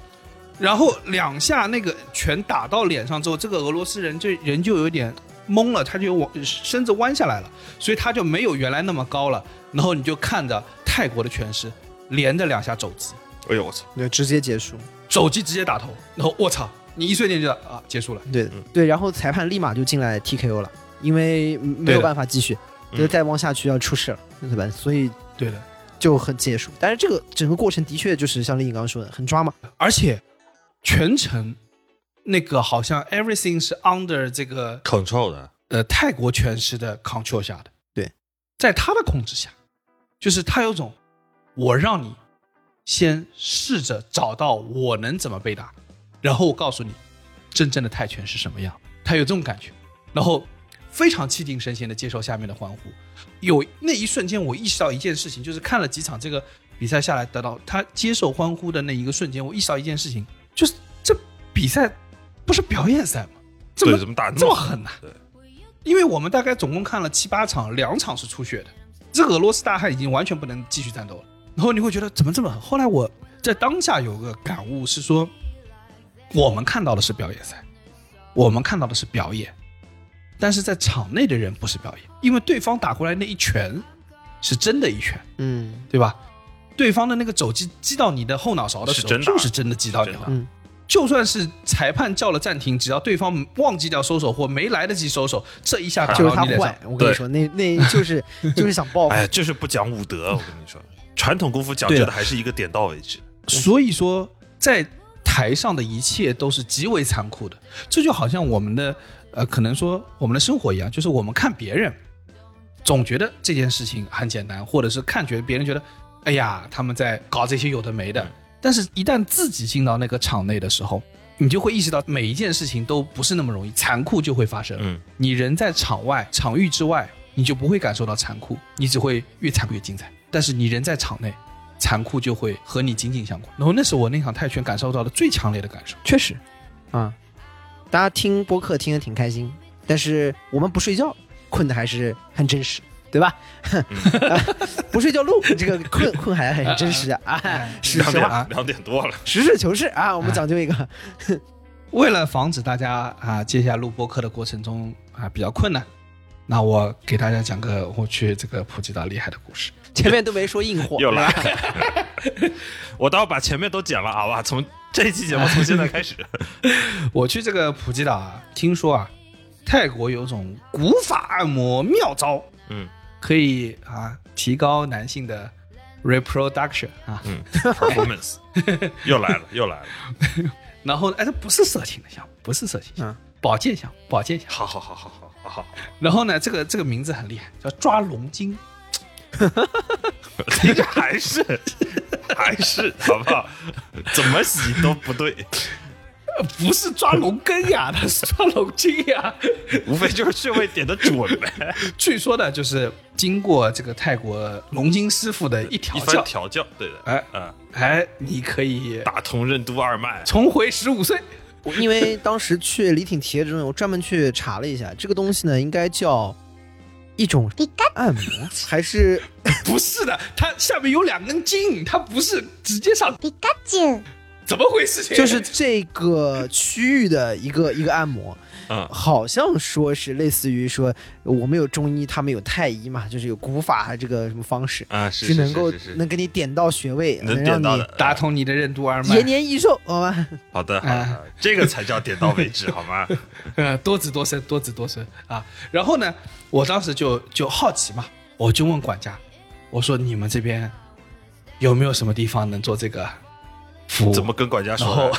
然后两下那个拳打到脸上之后，这个俄罗斯人就人就有点懵了，他就往身子弯下来了，所以他就没有原来那么高了。然后你就看着泰国的拳师连着两下肘击，哎呦我操！对，直接结束。肘击直接打头，然后我操，你一瞬间就啊结束了。对嗯对，然后裁判立马就进来 TKO 了，因为没有办法继续，嗯就再往下去要出事了，对吧？所以对的，就很结束。但是这个整个过程的确就是像丽颖刚刚说的，很抓马。而且全程那个好像 everything 是 under 这个 control 的，呃泰国拳师的 control 下的，对，在他的控制下，就是他有种我让你先试着找到我能怎么被打，然后我告诉你真正的泰拳是什么样，他有这种感觉，然后非常气定神闲的接受下面的欢呼。有那一瞬间，我意识到一件事情，就是看了几场这个比赛下来，得到他接受欢呼的那一个瞬间，我意识到一件事情，就是这比赛不是表演赛吗？这么对，怎么打这么狠？狠呢、对，因为我们大概总共看了七八场，两场是出血的，这俄罗斯大汉已经完全不能继续战斗了。然后你会觉得怎么这么狠？后来我在当下有个感悟是说，我们看到的是表演赛，我们看到的是表演，但是在场内的人不是表演，因为对方打过来那一拳是真的一拳，嗯对吧？对方的那个肘击击到你的后脑勺的时候，是真就是真的击到你了。嗯，就算是裁判叫了暂停，只要对方忘记掉收手或没来得及收手，这一下打就是他坏，，我跟你说，那那就是 就是想报复。哎，就是不讲武德，我跟你说，传统功夫讲究的还是一个点到为止。所以说在台上的一切都是极为残酷的。这就好像我们的呃，可能说我们的生活一样，就是我们看别人，总觉得这件事情很简单，或者是看觉别人觉得，哎呀，他们在搞这些有的没的。但是，一旦自己进到那个场内的时候，你就会意识到每一件事情都不是那么容易，残酷就会发生。嗯，你人在场外、场域之外，你就不会感受到残酷，你只会越残酷越精彩。但是你人在场内，残酷就会和你紧紧相关。然后那是我那场泰拳感受到的最强烈的感受。确实，啊，大家听播客听得挺开心，但是我们不睡觉，困的还是很真实，对吧？不睡觉录，这个困 困还很真实啊，哎是两实话，点两点多了，实事求是啊，我们讲究一个，为了防止大家啊，接下来录播课的过程中啊比较困难，那我给大家讲个我去这个普吉岛厉害的故事。前面都没说硬货，又来对吧了。我待会把前面都剪了啊！哇，从这一期节目从现在开始，我去这个普吉岛啊，听说啊，泰国有种古法按摩妙招，嗯可以啊提高男性的 reproduction 啊。嗯，performance 又来了又来了，然后哎，这不是色情的项目，不是色情项目，嗯保健项目，保健项目。好好好好好好好，然后呢，这个这个名字很厉害，叫抓龙筋。这个还是还是好不好？怎么洗都不对，不是抓龙根呀，它是抓龙筋呀。无非就是穴位点的准呗，据说呢，就是经过这个泰国龙筋师傅的一调一番教，调教，对的，哎嗯，哎，你可以打通任督二脉，重回十五岁。我因为当时去李挺提的这种，我专门去查了一下，这个东西呢，应该叫一种按摩，还是不是的，它下面有两根筋，它不是直接上。ピカチュウ。 怎么回事情？就是这个区域的一个一个按摩，嗯好像说是类似于说我们有中医，他们有太医嘛，就是有古法这个什么方式，啊，是能够是是是能给你点到穴位，能让你点到，打通你的任督二脉延，年益寿，好吧？好的好哎的，这个才叫点到为止，好吗？呃，多子多孙，多子多孙啊。然后呢，我当时就就好奇嘛，我就问管家，我说你们这边有没有什么地方能做这个服务？怎么跟管家说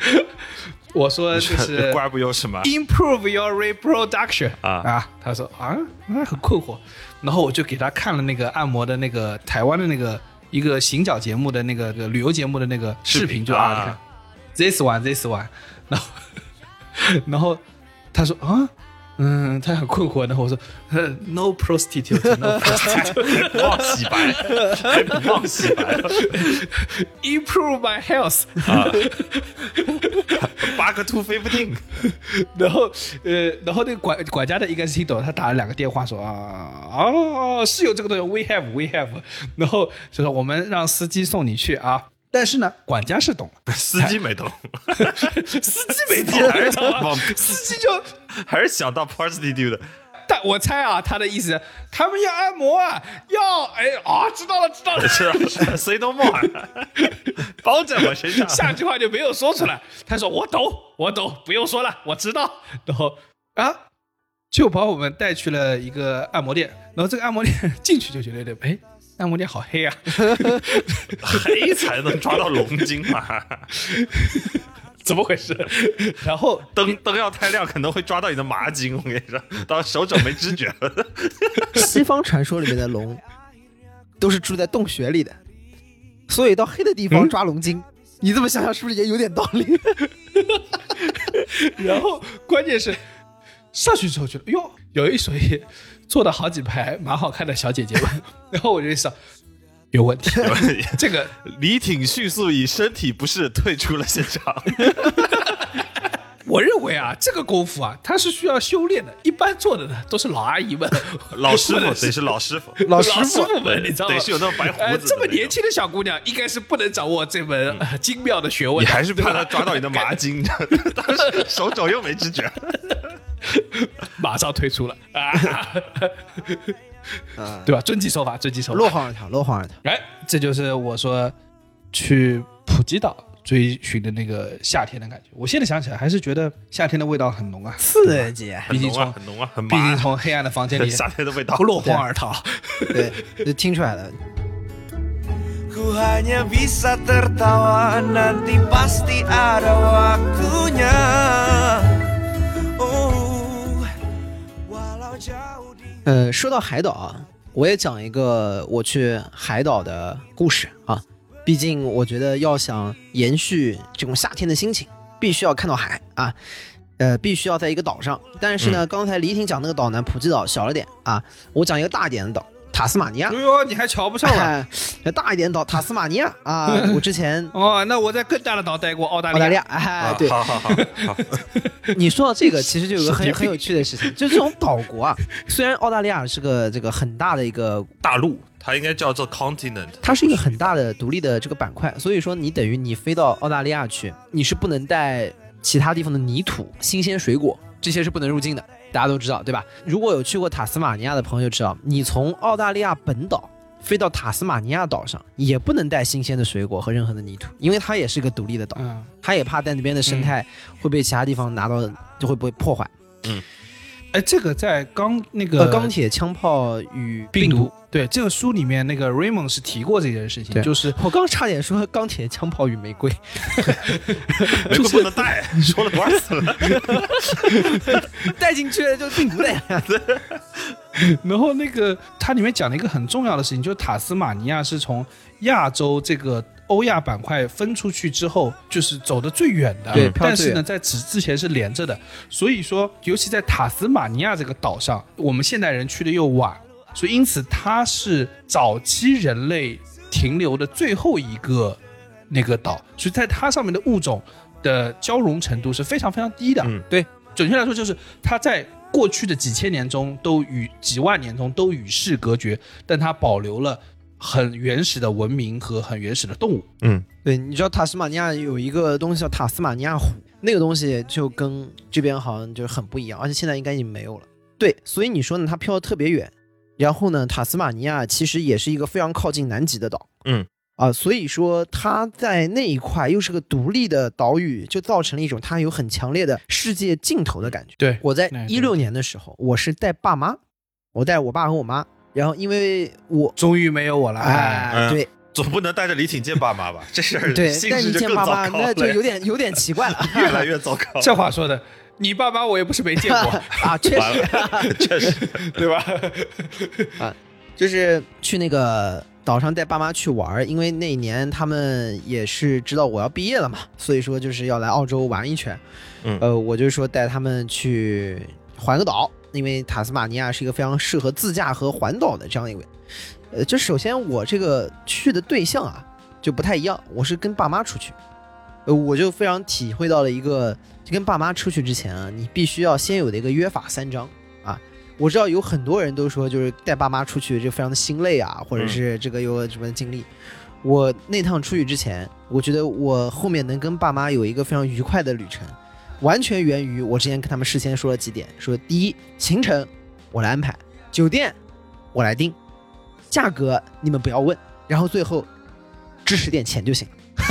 的？我说就是怪不有什么 improve your reproduction 啊啊，他说啊，那很困惑，然后我就给他看了那个按摩的那个台湾的那个一个行脚节目的那个旅游节目的那个视频，就啊，啊你看 this one this one，然后 然后他说啊。嗯，他很困惑，然后我说呃，no prostitute，no prostitute，忘洗白，不忘洗白，improve my health，八个突飞不定。然后呃，然后那个管管家的应该是听懂，他打了两个电话说啊啊是有这个东西，we have we have，然后就说我们让司机送你去啊，但是呢，管家是懂了，司机没懂，司机没懂，还是往司机就。还是想到 prostitute 的，但我猜啊，他的意思，他们要按摩啊，要哎啊，知道了知道了，是啊，say no more，包在我身上。下句话就没有说出来。他说我懂，我懂，不用说了，我知道。然后啊，就把我们带去了一个按摩店，然后这个按摩店进去就觉得有点哎，按摩店好黑啊！黑才能抓到龙精嘛，怎么回事？然后灯灯要太亮，可能会抓到你的麻筋。我跟你说，到手肘没知觉。西方传说里面的龙都是住在洞穴里的，所以到黑的地方嗯抓龙筋。你这么想想，是不是也有点道理？然后关键是上去之后觉得，哟，有一水坐的好几排蛮好看的小姐姐们，然后我就想有问题，这个李挺迅速以身体不适退出了现场。我认为啊，这个功夫啊，它是需要修炼的。一般做的呢，都是老阿姨们、老师傅得是老师傅，老师傅傅们，你知道吗？得是有那种白胡呃，子的这么年轻的小姑娘，应该是不能掌握这门、呃精妙的学问的。你还是怕对吧他抓到你的麻筋，当时手肘又没知觉。马上退出了啊，啊，对吧？遵纪守法，遵纪守法。落荒而逃，落荒而逃。哎，这就是我说去普吉岛追寻的那个夏天的感觉。我现在想起来，还是觉得夏天的味道很浓啊，刺激，毕竟从很浓啊，很毕竟。从黑暗的房间里 夏天的味道，落荒而逃。对，就听出来了。Ku hanya bisa tertawa nanti pasti ada waktunya Oh walau jauh di 呃，说到海岛啊，我也讲一个我去海岛的故事啊。毕竟我觉得要想延续这种夏天的心情，必须要看到海啊，呃，必须要在一个岛上。但是呢，刚才李挺讲那个岛呢，普吉岛小了点啊，我讲一个大一点的岛，塔斯马尼亚哎。呦，你还瞧不上了？哎，大一点岛塔斯马尼亚啊，我之前哦，那我在更大的岛待过，澳大利亚。澳大利亚，哎，对，好好好好，你说到这个，其实就有个很很有趣的事情，就这种岛国啊，虽然澳大利亚是个这个很大的一个大陆它应该叫做 continent，它是一个很大的独立的这个板块，所以说你等于你飞到澳大利亚去，你是不能带其他地方的泥土、新鲜水果这些是不能入境的，大家都知道对吧？如果有去过塔斯马尼亚的朋友就知道，你从澳大利亚本岛飞到塔斯马尼亚岛上，也不能带新鲜的水果和任何的泥土，因为它也是一个独立的岛，嗯，它也怕在那边的生态会被其他地方拿到，就会被破坏。哎，这个在钢那个呃，钢铁、枪炮与病毒病毒。，对这个书里面那个 Raymond 是提过这件事情，就是我刚差点说钢铁、枪炮与玫瑰，玫瑰不能带，说了多少次了？带进去就病毒带。然后那个它里面讲了一个很重要的事情，就是塔斯马尼亚是从亚洲这个欧亚板块分出去之后，就是走的最远的。对但是呢，在此之前是连着的，所以说，尤其在塔斯马尼亚这个岛上，我们现代人去的又晚，所以因此它是早期人类停留的最后一个那个岛，所以在它上面的物种的交融程度是非常非常低的。嗯对，准确来说就是它在过去的几千年中都与几万年中都与世隔绝，但它保留了很原始的文明和很原始的动物。嗯，对，你知道塔斯马尼亚有一个东西叫塔斯马尼亚虎，那个东西就跟这边好像就是很不一样，而且现在应该已经没有了。对，所以你说呢，它飘得特别远，然后呢，塔斯马尼亚其实也是一个非常靠近南极的岛。嗯。啊，所以说它在那一块又是个独立的岛屿，就造成了一种它有很强烈的世界尽头的感觉。对我在一六年的时候，我是带爸妈，我带我爸和我妈，然后因为我终于没有我了，哎，对，总不能带着李挺见爸妈吧？这事儿对，性但你见爸妈，那就有点有点奇怪了，越来越糟糕。这话说的，你爸妈我也不是没见过，啊，确实，确实，对吧？啊就是去那个岛上带爸妈去玩，因为那一年他们也是知道我要毕业了嘛，所以说就是要来澳洲玩一圈。嗯。呃，我就说带他们去环个岛，因为塔斯马尼亚是一个非常适合自驾和环岛的这样一位。呃，就首先我这个去的对象啊就不太一样，我是跟爸妈出去，呃，我就非常体会到了一个，就跟爸妈出去之前啊，你必须要先有的一个约法三章啊。我知道有很多人都说，就是带爸妈出去就非常的心累啊，或者是这个有什么经历。我那趟出去之前，我觉得我后面能跟爸妈有一个非常愉快的旅程，完全源于我之前跟他们事先说了几点，说第一，行程我来安排，酒店我来定，价格你们不要问，然后最后支持点钱就行。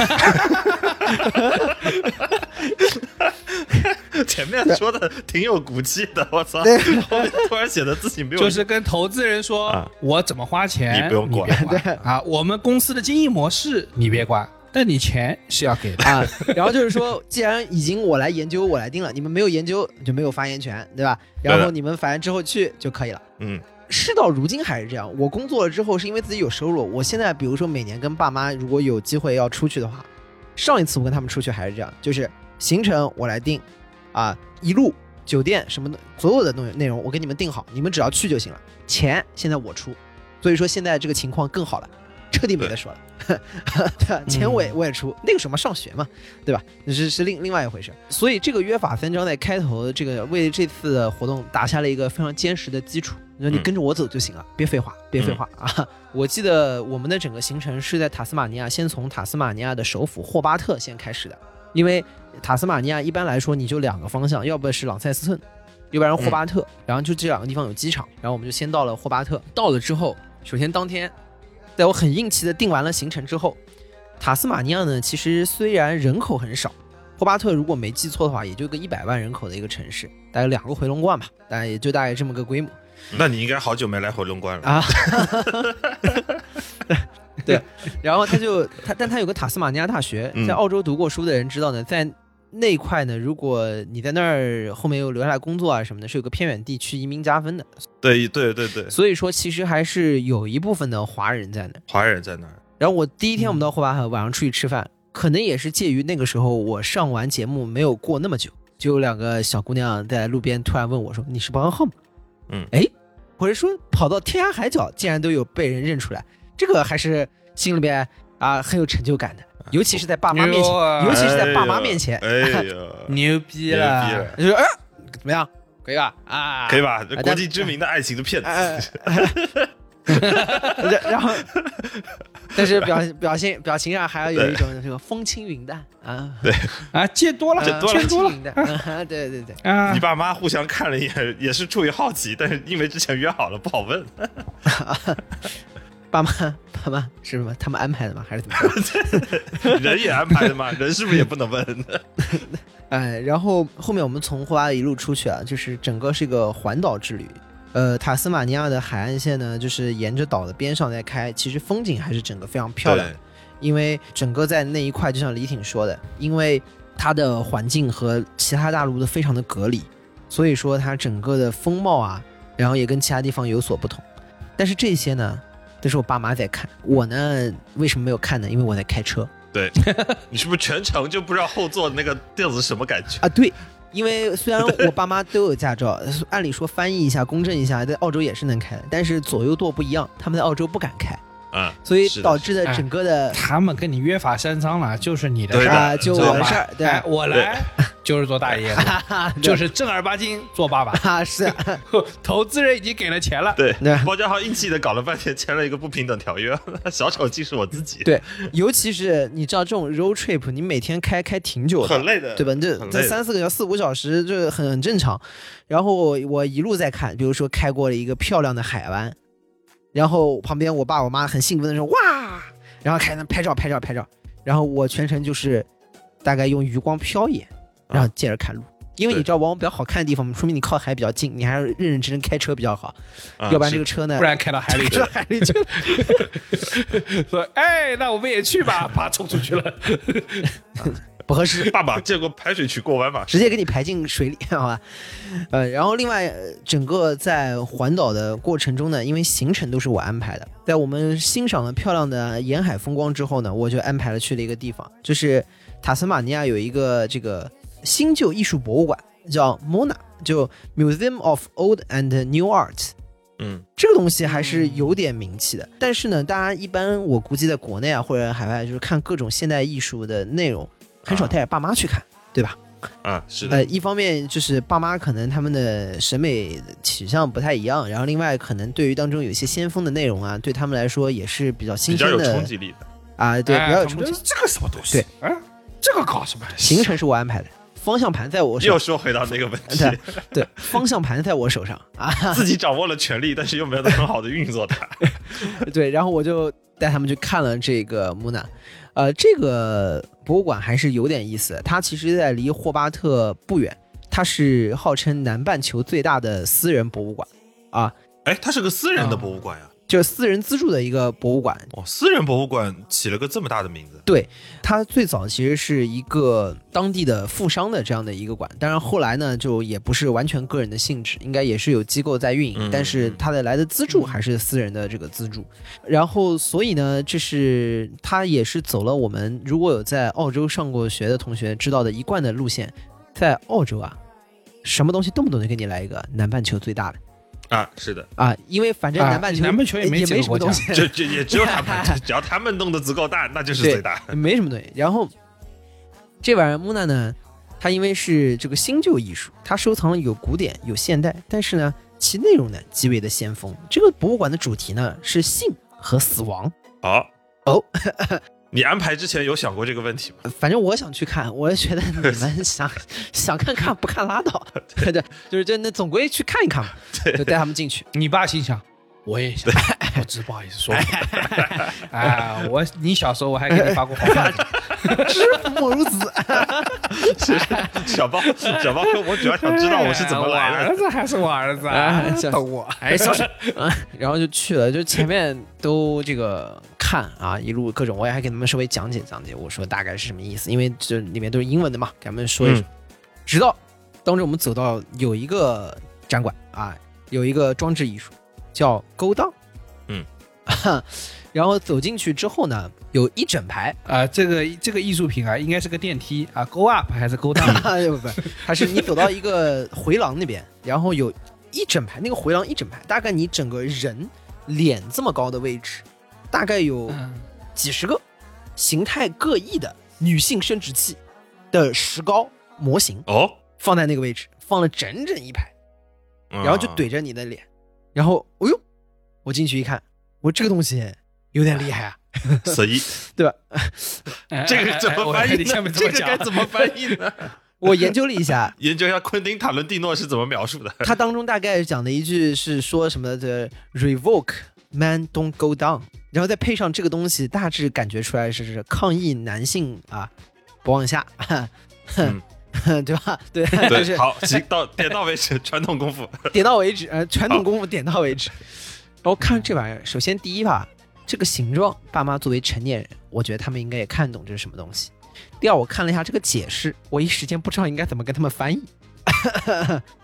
前面说的挺有骨气的，我操！对后面突然显得自己没有，就是跟投资人说，啊我怎么花钱，你不用管 啊。我们公司的经营模式你别管，但你钱是要给的。啊，然后就是说，既然已经我来研究，我来定了，你们没有研究就没有发言权，对吧？然后你们反正之后去就可以了。嗯。事到如今还是这样，我工作了之后是因为自己有收入，我现在比如说每年跟爸妈如果有机会要出去的。话，上一次我跟他们出去还是这样，就是行程我来定，啊，一路酒店什么的。所有的。内内容我给你们定好，你们只要去就行了，钱现在我出，所以说现在这个情况更好了，彻底没得说了？钱我也我也出，那个什么上学嘛，对吧？那是是另另外一回事。所以这个约法三章在开头这个为这次的活动打下了一个非常坚实的基础。你说你嗯跟着我走就行了，别废话，别废话啊！我记得我们的整个行程是在塔斯马尼亚，先从塔斯马尼亚的首府霍巴特先开始的，因为塔斯马尼亚一般来说你就两个方向，要不是朗塞斯顿，要不然霍巴特，然后就这两个地方有机场，然后我们就先到了霍巴特。到了之后，首先当天，在我很硬气的定完了行程之后，塔斯马尼亚呢，其实虽然人口很少，霍巴特如果没记错的话，也就个一百万人口的一个城市，大概两个回龙观吧，大概也就大概这么个规模那你应该好久没来回龙观了。啊。对，然后他就他，但他有个塔斯马尼亚大学，嗯在澳洲读过书的人知道呢，在那一块呢，如果你在那儿后面又留下来工作啊什么的，是有个偏远地区移民加分的，对对对对，所以说其实还是有一部分的华人在那儿。华人在那儿。然后我第一天我们到霍巴特晚上出去吃饭，可能也是介于那个时候我上完节目没有过那么久，就有两个小姑娘在路边突然问我说：“你是包浩吗？”嗯哎，或者说跑到天涯海角竟然都有被人认出来，这个还是心里边啊很有成就感的，尤其是在爸妈面前，哎尤其是在爸妈面前，哎呀，牛逼牛了！逼了，就说哎怎么样，可以吧？啊，可以吧？这国际知名的爱情的骗哎子，然 然后，但是表 表现表情上还要有一种什么风轻云淡啊，对啊，见多了，啊多了见多了风轻云淡，啊对对对，啊你！爸妈互相看了一眼，也是出于好奇，但是因为之前约好了，不好问。爸妈 爸妈是什么？他们安排的吗？还是怎么着？人也安排的吗，人是不是也不能问？哎，然后后面我们从霍巴一路出去啊，就是整个是一个环岛之旅。呃，塔斯马尼亚的海岸线呢，就是沿着岛的边上在开，其实风景还是整个非常漂亮的。因为整个在那一块，就像李挺说的，因为它的环境和其他大陆都非常的隔离，所以说它整个的风貌啊，然后也跟其他地方有所不同。但是这些呢，都是我爸妈在看，我呢为什么没有看呢？因为我在开车对，你是不是全程就不知道后座那个垫子是什么感觉？啊。对，因为虽然我爸妈都有驾照，按理说翻译一下、公证一下，在澳洲也是能开的，但是左右舵不一样，他们在澳洲不敢开，嗯，所以导致的整个的他们跟你约法三章了，就是你的对的事儿，啊，就知道吧我的事儿，对。哎，我来 就是做大爷的，就是正儿八经做爸爸。啊是，投资人已经给了钱了，对对，包家豪硬气的搞了半天，签了一个不平等条约，小丑竟是我自己，对尤其是你知道这种 road trip，你每天开开挺久的，很累的，对吧？这这三四个小时、四五个小时，这很很正常。然后我我一路在看，比如说开过了一个漂亮的海湾，然后旁边我爸我妈很兴奋的说哇，然后开始拍照拍照拍照，然后我全程就是大概用余光瞟一眼，然后接着看路。因为你知道往往比较好看的地方，说明你靠海比较近，你还是认认真真开车比较好，啊要不然这个车呢不，然开到海里去开到。海里去了。说，哎，那我们也去吧，啪冲出去了。不合适，爸爸见过排水渠过弯吧？直接给你排进水里，好吧？呃，然后另外，呃整个在环岛的过程中呢，因为行程都是我安排的，在我们欣赏了漂亮的沿海风光之后呢，我就安排了去了一个地方，就是塔斯马尼亚有一个这个新旧艺术博物馆，叫 MONA，就 Museum of Old and New Art。嗯，这个东西还是有点名气的，但是呢，大家一般我估计在国内啊或者海外，就是看各种现代艺术的内容，很少带着爸妈去看，对吧？啊，是的呃，，一方面就是爸妈可能他们的审美取向不太一样，然后另外可能对于当中有一些先锋的内容啊，对他们来说也是比较比较有新鲜的冲击力的。啊，对，哎比较有冲击这。个什么东西？对，哎，这个搞什么？行程是我安排的，方向盘在我手又，说回到那个问题，对 对，方向盘在我手上。啊，自己掌握了权力，但是又没有很好的运作它。对，然后我就带他们去看了这个木纳。呃，这个博物馆还是有点意思，它其实在离霍巴特不远，它是号称南半球最大的私人博物馆。啊，哎，它是个私人的博物馆呀。就是私人资助的一个博物馆。哦，私人博物馆起了个这么大的名字。对，它最早其实是一个当地的富商的这样的一个馆，当然后来呢，就也不是完全个人的性质，应该也是有机构在运营，嗯但是它的来的资助还是私人的这个资助。然后，所以呢，这是它也是走了我们如果有在澳洲上过学的同学知道的一贯的路线，在澳洲啊，什么东西动不动就给你来一个南半球最大的啊，是的，啊，因为反正啊南半球、南半球也也没几个国家什么东西，就就也只有他们，只要他们弄得足够大，那就是最大。没什么东西。然后这玩意儿木纳呢，它因为是这个新旧艺术，它收藏了有古典有现代，但是呢，其内容呢极为的先锋。这个博物馆的主题呢是性和死亡。好哦，你安排之前有想过这个问题吗？反正我想去看，我觉得你们想 想看看，不看拉倒。对 对，就是这那总归去看一看嘛，就带他们进去。你爸心想，我也想，我只不好意思说。啊，我你小时候我还给你发过红包，莫如子，小包，小包说：“我主要想知道我是怎么来的。我儿子还是我儿子啊我？哎，小声，啊 然后就去了，就前面都这个看啊，一路各种，我也还给他们稍微讲解讲解，我说大概是什么意思，因为这里面都是英文的嘛，给他们说一说。嗯直到当时我们走到有一个展馆啊，有一个装置艺术叫勾当，嗯，然后走进去之后呢，有一整排。啊，这个这个艺术品啊，应该是个电梯啊，go up 还是 go down？啊，不不，它是你走到一个回廊那边，然后有一整排，那个回廊一整排，大概你整个人脸这么高的位置，大概有嗯。几十个形态各异的女性生殖器的石膏模型哦，放在那个位置，放了整整一排，嗯然后就怼着你的脸，然后，哎呦，我进去一看，我这个东西有点厉害啊，所以对吧？哎这个怎么翻译呢你下面？这个该怎么翻译呢？我研究了一下，研究一下昆汀塔伦蒂诺是怎么描述的。他当中大概讲的一句是说什么的 “revoke man don't go down”，然后再配上这个东西，大致感觉出来是是抗议男性啊不往下，嗯 对吧？对，就，是好，行，到点到为止，传统功夫。点到为止，呃，传统功夫点到为止。然后看这玩意儿，首先第一吧，这个形状，爸妈作为成年人，我觉得他们应该也看懂这是什么东西。第二，我看了一下这个解释，我一时间不知道应该怎么跟他们翻译。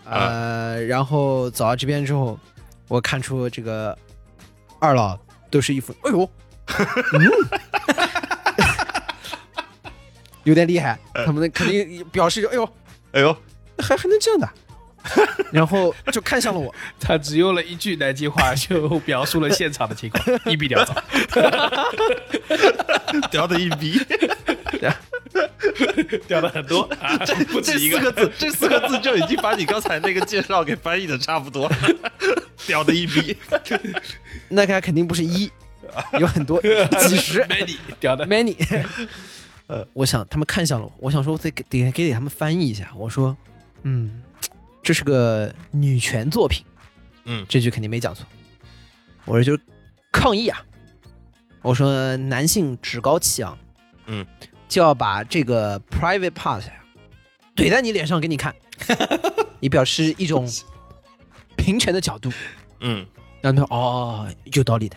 呃，然后走到这边之后，我看出这个二老都是一副，哎呦，嗯，有点厉害，他们肯定表示，哎呦，哎呦，还还能这样的，然后就看向了我。他只用了一句南京话就描述了现场的情况，一笔了招。屌的一逼，屌的很多啊，不这止一个。四个字，这四个字就已经把你刚才那个介绍给翻译的差不多了。屌的一逼，那他肯定不是一，有很多几十 many 屌的 many。呃，我想他们看向了我，我想说我得给得给他们翻译一下。我说，嗯，这是个女权作品，嗯这句肯定没讲错。我说就是抗议啊！我说男性趾高气昂，嗯，就要把这个 private part 呀怼在你脸上给你看，以表示一种平权的角度。嗯，然后他说：“哦，有道理的，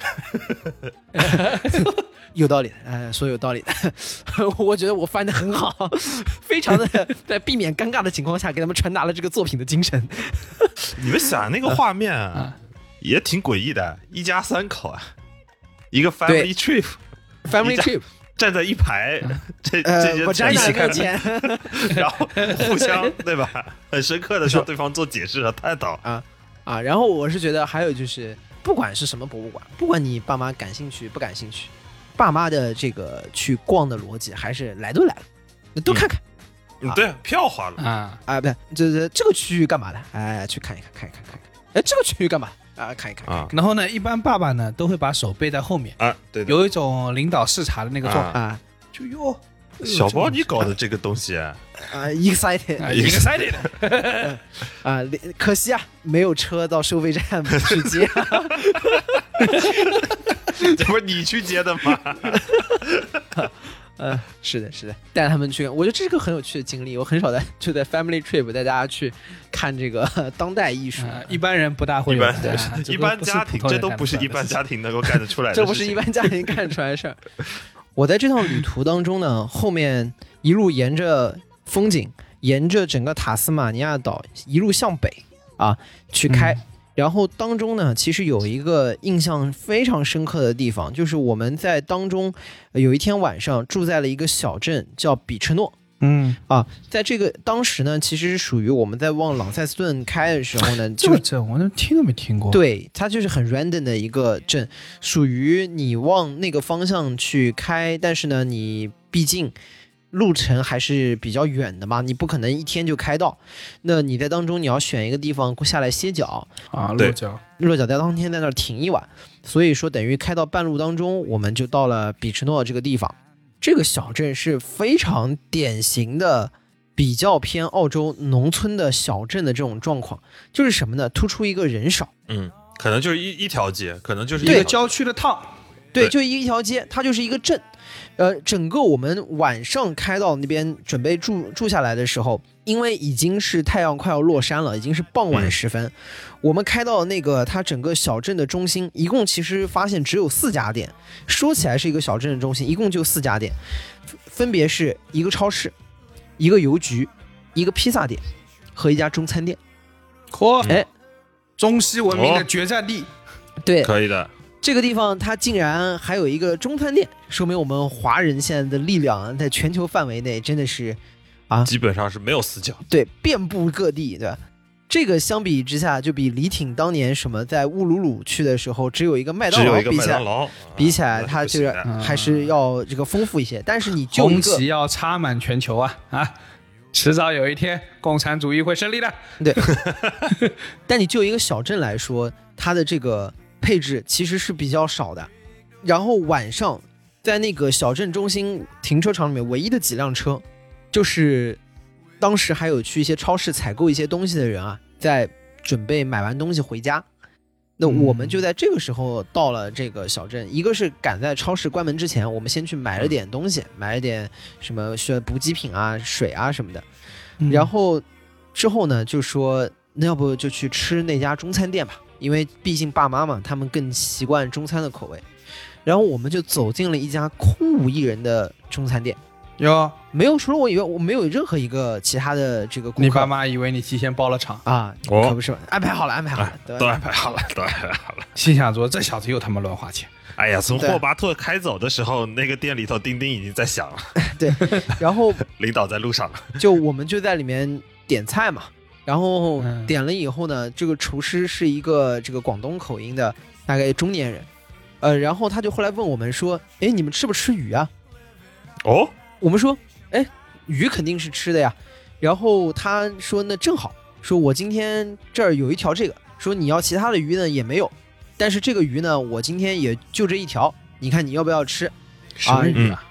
有道理的，呃，说有道理。的。我觉得我翻的很好，非常的 在避免尴尬的情况下，给他们传达了这个作品的精神。你们想那个画面啊，也挺诡异的，一家三口啊，一个 family trip，Family trip，站在一排，这这呃，些我站一起看然后互相对吧，很深刻的向对方做解释和探讨。啊。啊，然后我是觉得还有就是，不管是什么博物馆，不管你爸妈感兴趣不感兴趣，爸妈的这个去逛的逻辑还是来都来了，那都看看。嗯，对，票花了，啊，啊，不是，这这这个区域干嘛的？哎，去看一看，看一看，看一看。哎，这个区域干嘛？啊，看一看。啊然后呢，一般爸爸呢都会把手背在后面，啊，对。有一种领导视察的那个状态。啊就哟，小包，你搞的这个东西啊，啊，excited 啊，一个 excited，啊，可惜啊，没有车到收费站去接。这不是你去接的吗？呃，是的，是的，带他们去，我觉得这是个很有趣的经历。我很少在就在 family trip 带大家去看这个 当代艺术，呃一般人不大会有一般家庭，这都不是一般家庭能够干得出来的。这不是一般家庭干得出来的事儿。我在这趟旅途当中呢，后面一路沿着风景，沿着整个塔斯马尼亚岛一路向北啊去开。嗯然后当中呢，其实有一个印象非常深刻的地方，就是我们在当中呃有一天晚上住在了一个小镇，叫比彻诺。嗯，啊，在这个当时呢，其实是属于我们在往朗塞斯顿开的时候呢，这个镇我连听都没听过？，对，它就是很 random 的一个镇，属于你往那个方向去开，但是呢，你毕竟路程还是比较远的嘛，你不可能一天就开到。那你在当中你要选一个地方下来歇脚，啊，落脚，落脚在当天在那儿停一晚，所以说等于开到半路当中，我们就到了比奇诺这个地方。这个小镇是非常典型的比较偏澳洲农村的小镇的这种状况，就是什么呢？突出一个人少。嗯，可能就是一一条街，可能就是一个郊区的 town，对，就一一条街，它就是一个镇。呃，整个我们晚上开到那边准备住住下来的时候，因为已经是太阳快要落山了，已经是傍晚嗯时分，我们开到那个它整个小镇的中心，一共其实发现只有四家店。说起来是一个小镇的中心，一共就四家店，分分别是一个超市、一个邮局、一个披萨店和一家中餐店。嚯，哎，中西文明的哦决战地，对，可以的。这个地方它竟然还有一个中餐店，说明我们华人现在的力量啊在全球范围内真的是啊基本上是没有死角。对遍布各地，对吧？这个相比之下，就比李挺当年什么在乌鲁鲁去的时候只有一个麦当劳比起来，比起来啊它这个那是还是要这个丰富一些。但是你就一红个旗要插满全球啊啊！迟早有一天，共产主义会胜利的。对 但你就一个小镇来说，它的这个配置其实是比较少的。然后晚上在那个小镇中心停车场里面，唯一的几辆车，就是当时还有去一些超市采购一些东西的人啊，在准备买完东西回家。那我们就在这个时候到了这个小镇，一个是赶在超市关门之前，我们先去买了点东西，买了点什么需要补给品啊、水啊什么的。然后之后呢，就说那要不就去吃那家中餐店吧，因为毕竟爸妈嘛，他们更习惯中餐的口味。然后我们就走进了一家空无一人的中餐店，哟，没有，除了我以外，我没有任何一个其他的这个顾客。你爸妈以为你提前包了场，啊，哦可不是嘛，安排好了，安排好了，对都安排好了，都安排好了。心想说这小子又他妈乱花钱。哎呀，从霍巴特开走的时候，那个店里头钉钉已经在响了，对。然后 领导在路上了。就我们就在里面点菜嘛，然后嗯点了以后呢，这个厨师是一个这个广东口音的大概中年人，呃，然后他就后来问我们说，哎，你们吃不吃鱼啊？哦，我们说，哎，鱼肯定是吃的呀。然后他说，那正好，说我今天这儿有一条这个，说你要其他的鱼呢也没有，但是这个鱼呢，我今天也就这一条，你看你要不要吃？什么鱼啊？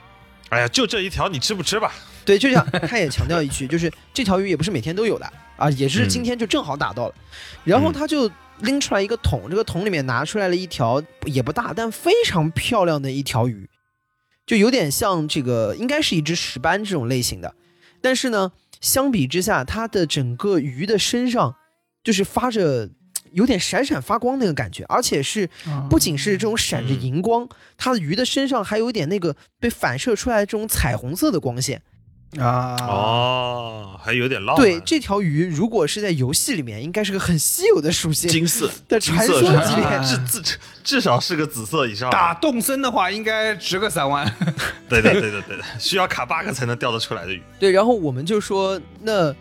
哎呀，就这一条，你吃不吃吧？对，就像他也强调一句，就是这条鱼也不是每天都有的啊，也是嗯今天就正好打到了。然后他就拎出来一个桶，这个桶里面拿出来了一条也不大，但非常漂亮的一条鱼，就有点像这个，应该是一只石斑这种类型的。但是呢，相比之下，它的整个鱼的身上就是发着有点闪闪发光那个感觉，而且是不仅是这种闪着荧光，它的鱼的身上还有一点那个被反射出来这种彩虹色的光线。啊，哦，还有点浪漫。对，这条鱼如果是在游戏里面，应该是个很稀有的属性。金色 的传说级别啊至至至少是个紫色以上。打动森的话应该值个三万。对的对的对的，需要卡 bug 才能钓得出来的鱼。对，然后我们就说，那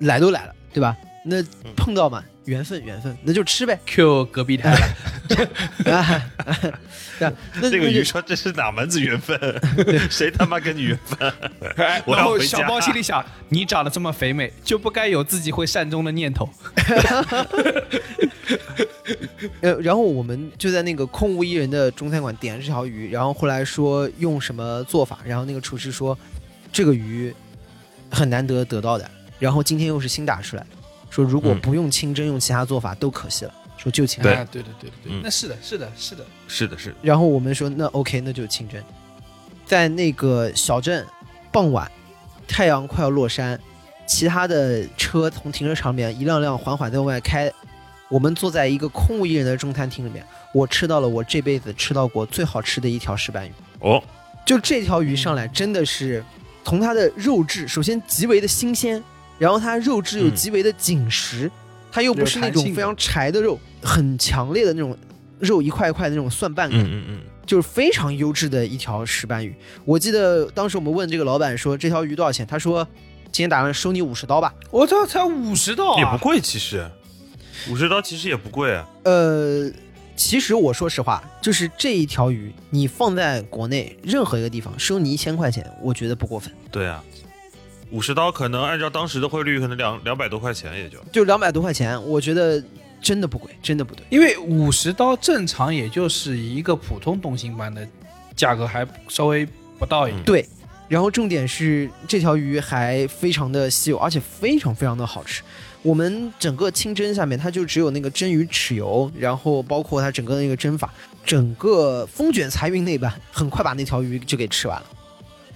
来都来了，对吧？那碰到嘛，缘分缘分，那就吃呗。Q 隔壁台，那这个鱼说这是哪门子缘分？谁他妈跟你缘分？然后小猫心里想，你长得这么肥美，就不该有自己会善终的念头。呃，然后我们就在那个空无一人的中餐馆点了这条鱼，然后后来说用什么做法，然后那个厨师说这个鱼很难得得到的，然后今天又是新打出来，说如果嗯不用清蒸，用其他做法都可惜了。说就清对真。啊对对对对对嗯，那是的，是的，是的，是的，是的，然后我们说那 OK，那就清蒸。在那个小镇，傍晚，太阳快要落山，其他的车从停车场里面一辆辆缓缓在往外开，我们坐在一个空无一人的中餐厅里面，我吃到了我这辈子吃到过最好吃的一条石斑鱼。哦，就这条鱼上来真的是从它的肉质，首先极为的新鲜，然后它肉质又嗯极为的紧实，它又不是那种非常柴的肉，很强烈的那种肉一块一块的那种蒜瓣感，嗯嗯嗯，就是非常优质的一条石斑鱼。我记得当时我们问这个老板说这条鱼多少钱，他说今天打算收你五十刀吧。我操，才五十刀啊！也不贵，其实五十刀其实也不贵啊。呃，其实我说实话，就是这一条鱼，你放在国内任何一个地方收你一千块钱，我觉得不过分。对啊，五十刀可能按照当时的汇率，可能两两百多块钱也就。就两百多块钱，我觉得真的不贵，真的不对。因为五十刀正常也就是一个普通东星斑的价格，还稍微不到一点。对，然后重点是这条鱼还非常的稀有，而且非常非常的好吃。我们整个清蒸下面，它就只有那个蒸鱼豉油，然后包括它整个的那个蒸法，整个风卷财运那般，很快把那条鱼就给吃完了。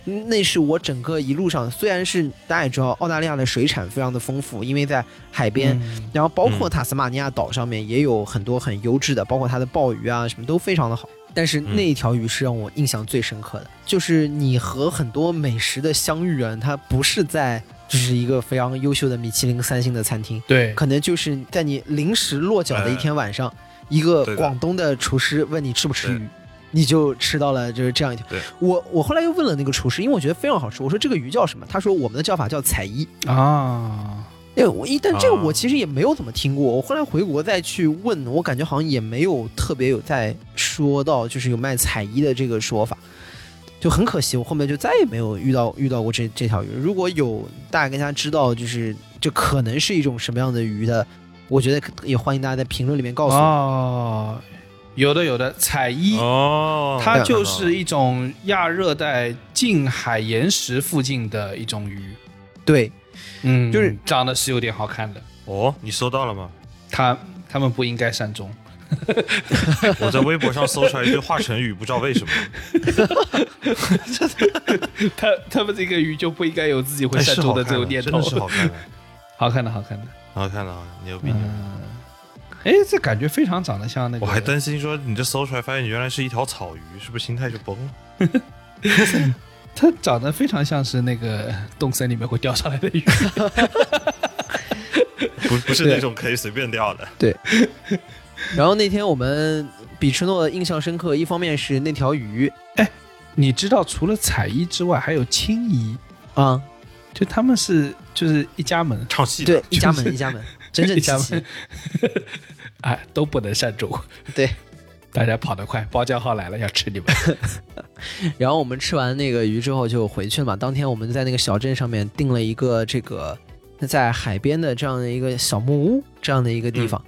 嗯那是我整个一路上，虽然是大家也知道，澳大利亚的水产非常的丰富，因为在海边，嗯。然后包括塔斯马尼亚岛上面也有很多很优质的，包括它的鲍鱼啊，什么都非常的好。但是那一条鱼是让我印象最深刻的，就是你和很多美食的相遇啊，它不是在就是一个非常优秀的米其林三星的餐厅，对，可能就是在你临时落脚的一天晚上，一个广东的厨师问你吃不吃对。鱼。你就吃到了就是这样一条对，我我后来又问了那个厨师，因为我觉得非常好吃。我说这个鱼叫什么？他说我们的叫法叫彩衣。啊，对，我一但这个啊我其实也没有怎么听过。我后来回国再去问，我感觉好像也没有特别有在说到就是有卖彩衣的这个说法，就很可惜，我后面就再也没有遇到遇到过这这条鱼。如果有大家跟大家知道，就是这可能是一种什么样的鱼的，我觉得也欢迎大家在评论里面告诉我。哦，有的有的，彩衣。哦，它就是一种亚热带近海岩石附近的一种鱼，对，嗯，就是长得是有点好看的。哦，你搜到了吗？他他们不应该善终，我在微博上搜出来一堆华晨宇，不知道为什么。他他们这个鱼就不应该有自己会哎，善终的这种看的，真。的是 好看的，好看的，好看的。好看的，好牛逼牛逼。嗯，哎，这感觉非常长得像那个。我还担心说你这搜出来发现原来是一条草鱼，是不是心态就崩了？它长得非常像是那个洞森里面会钓上来的鱼。不不是那种可以随便钓的。对 然后那天我们比吃诺印象深刻，一方面是那条鱼哎你知道，除了彩衣之外，还有青衣，啊，就他们是就是一家门，唱戏的对，一家门一家门，真正一家齐齐门，哎，都不能善终。对，大家跑得快，包浆号来了要吃你们。然后我们吃完那个鱼之后就回去了嘛。当天我们在那个小镇上面订了一个这个在海边的这样的一个小木屋这样的一个地方，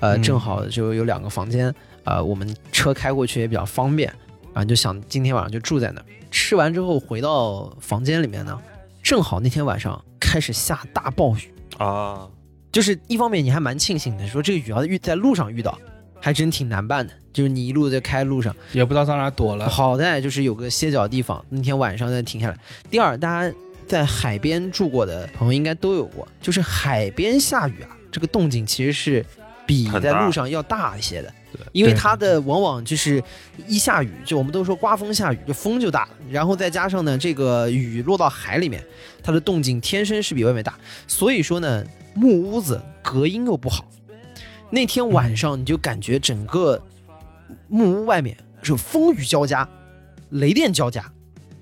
呃，嗯正好就有两个房间，呃，我们车开过去也比较方便，啊，就想今天晚上就住在那儿。吃完之后回到房间里面呢，正好那天晚上开始下大暴雨，啊，就是一方面你还蛮庆幸的，说这个雨要遇在路上遇到，还真挺难办的。就是你一路在开路上。也不知道到哪躲了。好在就是有个歇脚地方，那天晚上再停下来。第二，大家在海边住过的朋友应该都有过，就是海边下雨啊，这个动静其实是比在路上要大一些的。因为它的往往就是一下雨，就我们都说刮风下雨，就风就大了，然后再加上呢，这个雨落到海里面，它的动静天生是比外面大，所以说呢，木屋子隔音又不好。那天晚上你就感觉整个木屋外面是风雨交加，雷电交加，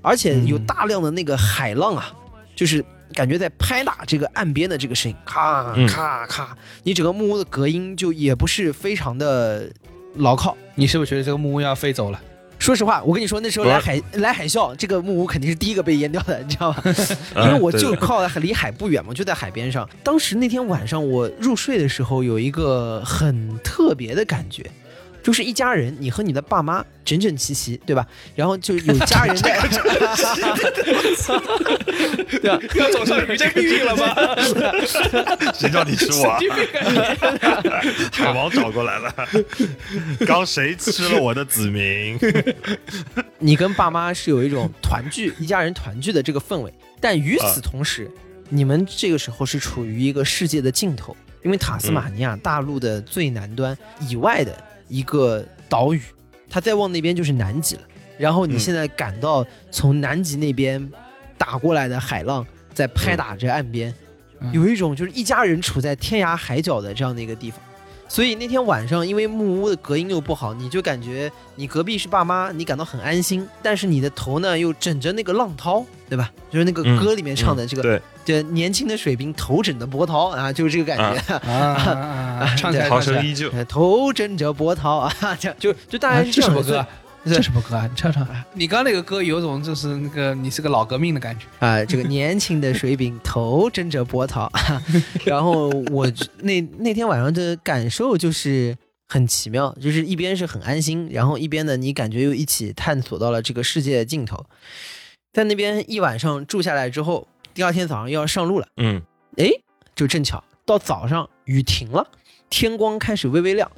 而且有嗯大量的那个海浪啊，就是感觉在拍打这个岸边的这个声音，咔嗯咔咔，你整个木屋的隔音就也不是非常的牢靠。你是不是觉得这个木屋要飞走了？说实话，我跟你说，那时候来海来海啸，这个木屋肯定是第一个被淹掉的，你知道吧？因嗯为我就靠离海不远嘛，就在海边上。当时那天晚上我入睡的时候，有一个很特别的感觉，就是一家人，你和你的爸妈整整齐齐，对吧？然后就有家人在，对吧？要走上鱼的命运了吗？谁叫你吃我啊？海王找过来了，刚谁吃了我的子民？你跟爸妈是有一种团聚、一家人团聚的这个氛围，但与此同时，你们这个时候是处于一个世界的尽头，因为塔斯马尼亚大陆的最南端以外的一个岛屿，它再往那边就是南极了。然后你现在感到从南极那边打过来的海浪在拍打着岸边，嗯有一种就是一家人处在天涯海角的这样的一个地方。所以那天晚上，因为木屋的隔音又不好，你就感觉你隔壁是爸妈，你感到很安心。但是你的头呢又枕着那个浪涛，对吧？就是那个嗯歌里面唱的这个，对，这年轻的水兵头枕的波涛啊，就是这个感觉。啊啊啊！唱起来，涛唱起来声依旧。呃 头枕着波涛啊，这就就大概啊是样的这什么歌这什么歌啊？你唱唱。你刚刚那个歌有种就是那个你是个老革命的感觉。啊，这个年轻的水兵头枕着波涛，然后我那那天晚上的感受就是很奇妙，就是一边是很安心，然后一边呢你感觉又一起探索到了这个世界的尽头。在那边一晚上住下来之后，第二天早上又要上路了，嗯，哎，就正巧到早上雨停了，天光开始微微亮。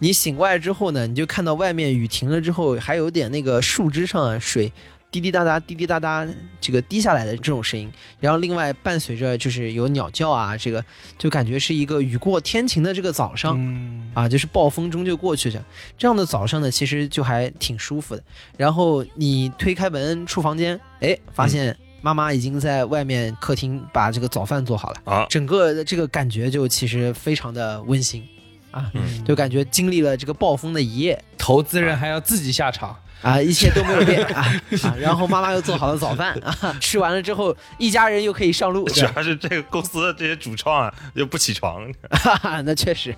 你醒过来之后呢，你就看到外面雨停了之后，还有点那个树枝上啊水滴滴答答、滴滴答答这个滴下来的这种声音，然后另外伴随着就是有鸟叫啊，这个就感觉是一个雨过天晴的这个早上。啊，就是暴风中就过去这这样的早上呢，其实就还挺舒服的。然后你推开门出房间，哎，发现妈妈已经在外面客厅把这个早饭做好了。啊，整个的这个感觉就其实非常的温馨啊，嗯就感觉经历了这个暴风的一夜投资人还要自己下场。啊，一切都没有变啊啊，然后妈妈又做好了早饭啊，吃完了之后，一家人又可以上路，主要是这个公司的这些主创啊，又不起床。哈哈，那确实，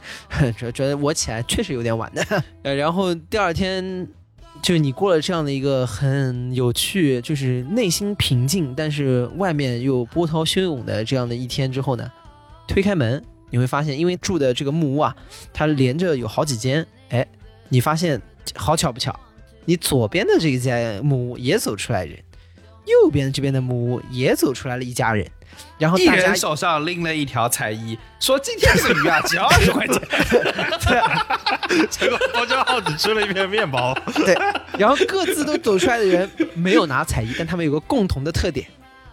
觉 觉得我起来确实有点晚的。呃，然后第二天，就是你过了这样的一个很有趣，就是内心平静，但是外面又波涛汹涌的这样的一天之后呢，推开门，你会发现，因为住的这个木屋啊，它连着有好几间，哎，你发现好巧不巧，你左边的这一间木屋也走出来人，右边这边的木屋也走出来了一家人，然后一大家人手上拎了一条彩衣，说今天是鱼啊，只要二十块钱。结果包家浩只吃了一片面包。对，然后各自都走出来的人没有拿彩衣，但他们有个共同的特点，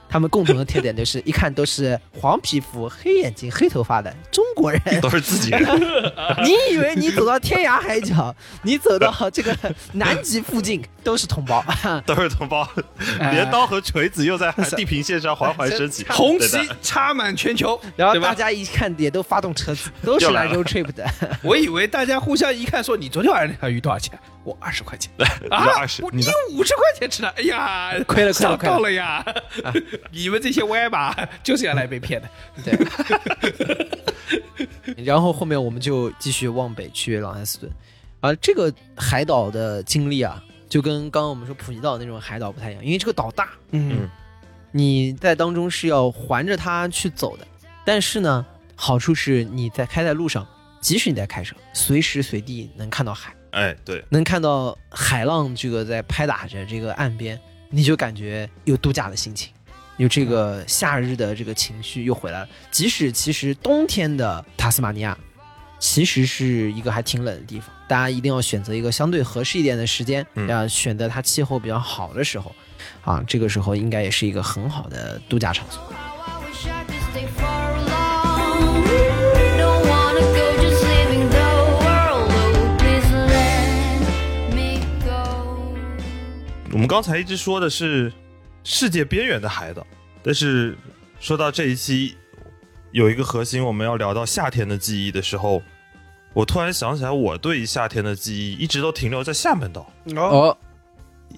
他们共同的特点就是一看都是黄皮肤、黑眼睛、黑头发的中国人。都是自己人，你以为你走到天涯海角，你走到这个南极附近都是同胞，都是同胞，哎。镰刀和锤子又在地平线上缓缓升起，红旗插满全球，然后大家一看也都发动车子，都是来 road trip 的。我以为大家互相一看，说你昨天晚上那条鱼多少钱？我二十块钱啊，20我你五十块钱吃的，哎呀，亏了亏了亏了呀！你们这些歪马就是要来被骗的。对，然后后面我们就继续往北去朗汉斯顿，啊这个海岛的经历啊，就跟刚刚我们说普吉岛那种海岛不太一样，因为这个岛大，嗯你在当中是要环着它去走的。但是呢，好处是你在开在路上，即使你在开车，随时随地能看到海，哎，对，能看到海浪这个在拍打着这个岸边，你就感觉有度假的心情，有这个夏日的这个情绪又回来了。即使其实冬天的塔斯马尼亚其实是一个还挺冷的地方，大家一定要选择一个相对合适一点的时间，嗯要选择它气候比较好的时候，啊，这个时候应该也是一个很好的度假场所。我们刚才一直说的是世界边缘的海岛，但是说到这一期有一个核心，我们要聊到夏天的记忆的时候，我突然想起来，我对夏天的记忆一直都停留在厦门岛，哦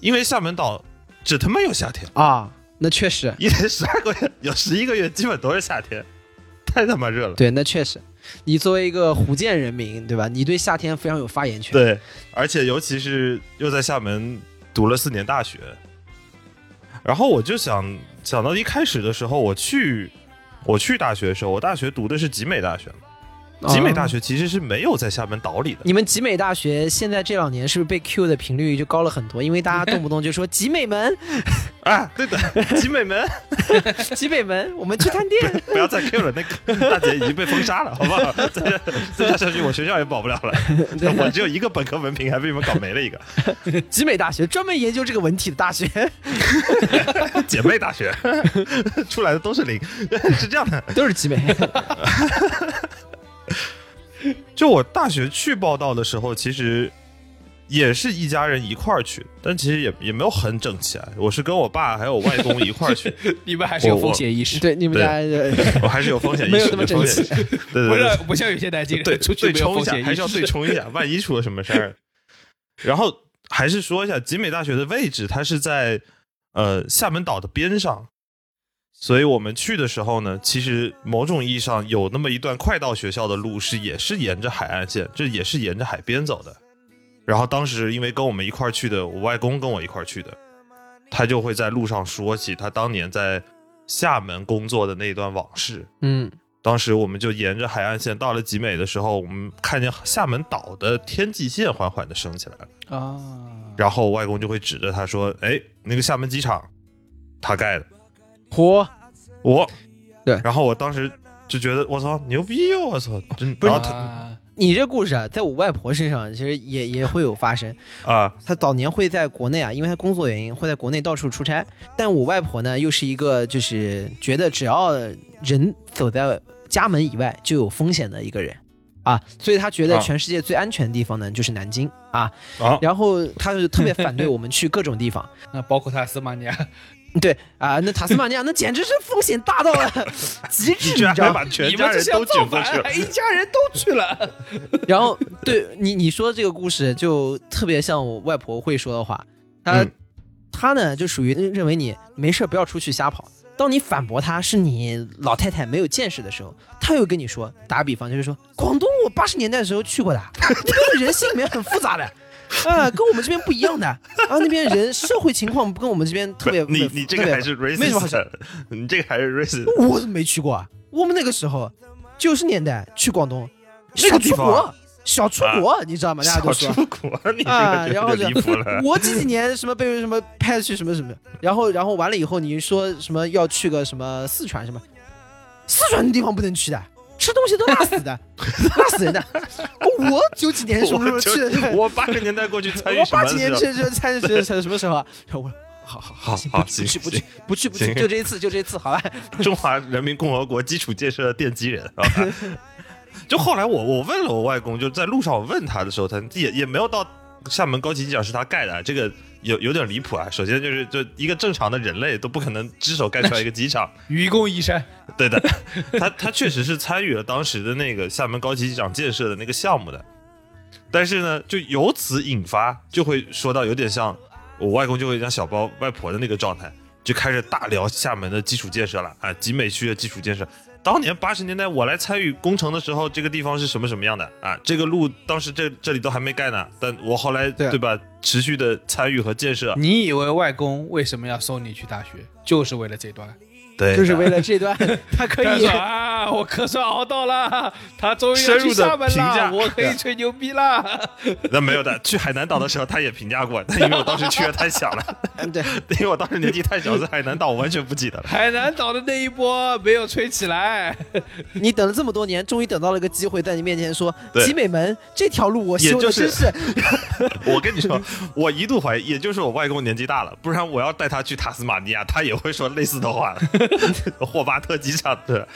因为厦门岛只他妈有夏天，啊，那确实，一年十二个月，有十一个月基本都是夏天，太他妈热了。对，那确实，你作为一个福建人民，对吧？你对夏天非常有发言权。对，而且尤其是又在厦门读了四年大学，然后我就想想到一开始的时候，我去我去大学的时候，我大学读的是集美大学，集美大学其实是没有在厦门岛里的。你们集美大学现在这两年是不是被 Q 的频率就高了很多？因为大家动不动就说集美门，啊，对的，集美门，集美门，我们去探店。不要再 Q 了，那个大姐已经被封杀了，好不好？再这再这下去，我学校也保不了了。我只有一个本科文凭，还被你们搞没了一个。集美大学专门研究这个文体的大学。姐妹大学出来的都是零，是这样的。都是集美。就我大学去报道的时候，其实也是一家人一块儿去，但其实也也没有很整齐啊。我是跟我爸还有外公一块儿去，你们还是有风险意识，对，你们家 我还是有风险意识，没有那么整齐对不对对是不像有些南京人对出去没有对冲一下，风险意还是要对。冲一下，万一出了什么事儿。然后还是说一下集美大学的位置，它是在呃厦门岛的边上，所以我们去的时候呢，其实某种意义上有那么一段快到学校的路是也是沿着海岸线，这也是沿着海边走的。然后当时因为跟我们一块儿去的，我外公跟我一块儿去的，他就会在路上说起他当年在厦门工作的那段往事。嗯，当时我们就沿着海岸线到了集美的时候，我们看见厦门岛的天际线缓缓的升起来了，啊，然后我外公就会指着他说：“哎，那个厦门机场，他盖的。嚯，”我，对然后我当时就觉得我操牛逼哟，我操，真然后他啊你这故事啊，在我外婆身上其实也也会有发生。啊她早年会在国内啊，因为她工作原因会在国内到处出差。但我外婆呢，又是一个就是觉得只要人走在家门以外就有风险的一个人啊，所以她觉得啊全世界最安全的地方呢就是南京啊。啊然后她就特别反对我们去各种地方。那包括她斯马尼亚，对啊，那塔斯马尼亚那简直是风险大到了 极致，你知道吗？还把全你们这是要家人都造反卷过去了，一家人都去了。然后对你你说这个故事就特别像我外婆会说的话，她、嗯她呢就属于认为你没事不要出去瞎跑。当你反驳她是你老太太没有见识的时候，她又跟你说，打个比方就是说，广东我八十年代的时候去过的，那边的人性里面很复杂的。啊，跟我们这边不一样的啊，那边人社会情况跟我们这边特别，不你你这个还是没什么你这个还是 racist，我怎么没去过啊？我们那个时候九十年代去广东，那个地方小出国，小出国，你知道吗？大家都说小出国，啊，个然后有点离谱了。我几几年什么被什么派去什么什么，然后然后完了以后，你说什么要去个什么四川什么，四川的地方不能去的，吃东西都辣死的，辣死人的。我九几年什么时候我去的？我八十年代过去参与我八几年去去 参去什么时候啊？我好好好行不去不去不去不去，就这一次就这一次，好吧？中华人民共和国基础建设的奠基人，好吧？就后来我我问了我外公，就在路上我问他的时候，他也也没有到厦门高级机场是他盖的，这个有有点离谱啊。首先就是就一个正常的人类都不可能只手盖出来一个机场，愚公移山，对的，他他确实是参与了当时的那个厦门高级机场建设的那个项目的，但是呢，就由此引发，就会说到有点像我外公就会像小包外婆的那个状态，就开始大聊厦门的基础建设了啊，集美区的基础建设。当年八十年代我来参与工程的时候，这个地方是什么什么样的啊？这个路当时这这里都还没盖呢，但我后来对对吧，持续的参与和建设，你以为外公为什么要送你去大学，就是为了这段？对，就是为了这段，他可以他说啊，我可算熬到了，他终于要入地厦门评价了，我可以吹牛逼了。那没有的，去海南岛的时候他也评价过，但 因为我当时去的太小了。嗯对，因为我当时年纪太小，在海南岛我完全不记得了。海南岛的那一波没有吹起来，你等了这么多年，终于等到了一个机会，在你面前说对集美门这条路，我修也就是的真是我跟你说，我一度怀疑，也就是我外公年纪大了，不然我要带他去塔斯马尼亚，他也会说类似的话。霍巴特机场的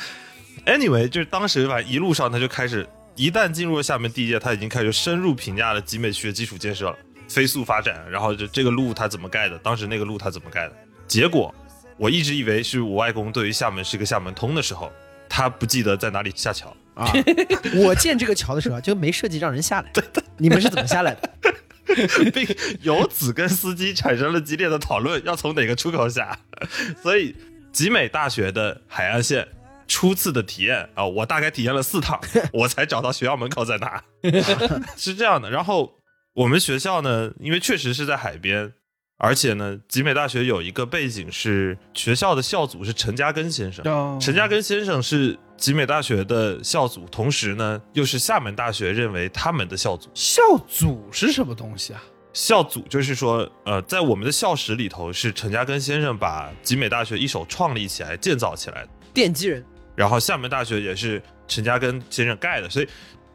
，anyway，就是当时吧，一路上他就开始，一旦进入了厦门地界，他已经开始深入评价了集美区的基础建设了，飞速发展，然后就这个路他怎么盖的，当时那个路他怎么盖的，结果我一直以为是我外公对于厦门是个厦门通的时候，他不记得在哪里下桥。啊！我建这个桥的时候就没设计让人下来，你们是怎么下来的？并由此跟司机产生了激烈的讨论，要从哪个出口下。所以，集美大学的海岸线初次的体验啊，我大概体验了四趟，我才找到学校门口在哪。是这样的，然后我们学校呢，因为确实是在海边，而且呢，集美大学有一个背景是学校的校祖是陈嘉庚先生，哦陈嘉庚先生是集美大学的校祖，同时呢又是厦门大学认为他们的校祖。校祖是什么东西啊？校祖就是说，呃，在我们的校史里头，是陈嘉庚先生把集美大学一手创立起来、建造起来的。奠基人，然后厦门大学也是陈嘉庚先生盖的，所以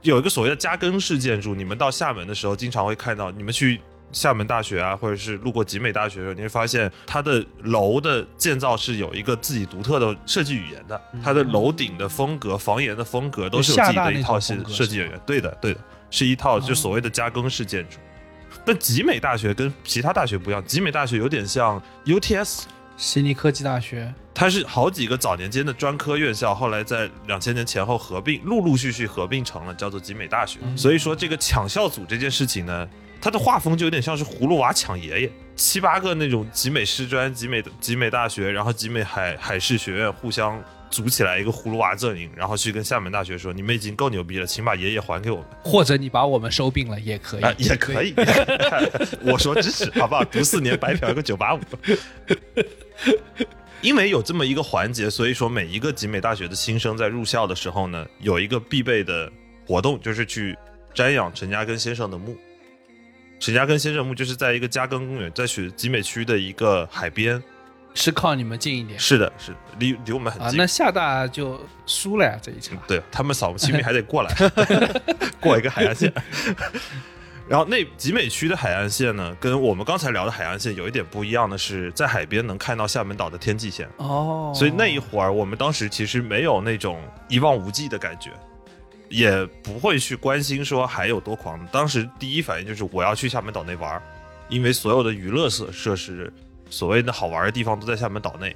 有一个所谓的嘉庚式建筑。你们到厦门的时候，经常会看到，你们去厦门大学啊，或者是路过集美大学的时候，你会发现它的楼的建造是有一个自己独特的设计语言的，它的楼顶的风格、房檐的风格都是有自己的一套设厦大那种风格设计语言。对的，对的，是一套就所谓的嘉庚式建筑。但集美大学跟其他大学不一样，集美大学有点像 UTS，悉尼科技大学。它是好几个早年间的专科院校，后来在两千年前后合并，陆陆续续合并成了叫做集美大学。所以说这个抢校组这件事情呢，它的画风就有点像是葫芦娃抢爷爷，七八个那种集美师专、集美集美大学，然后集美海海事学院互相组起来一个葫芦娃阵营，然后去跟厦门大学说，你们已经够牛逼了，请把爷爷还给我们。或者你把我们收并了也可以，啊，也可以。我说支持，好不好？读四年白嫖一个九八五。因为有这么一个环节，所以说每一个集美大学的新生在入校的时候呢，有一个必备的活动，就是去瞻仰陈嘉庚先生的墓。陈嘉庚先生墓就是在一个嘉庚公园，在学集美区的一个海边。是靠你们近一点是的，是的离离我们很啊。近。那厦大就输了呀这一场。对他们扫不清明还得过来，过一个海岸线。然后那集美区的海岸线呢，跟我们刚才聊的海岸线有一点不一样的是，在海边能看到厦门岛的天际线，哦，所以那一会儿我们当时其实没有那种一望无际的感觉，也不会去关心说海有多狂。当时第一反应就是我要去厦门岛内玩，因为所有的娱乐设设施，所谓的好玩的地方都在厦门岛内。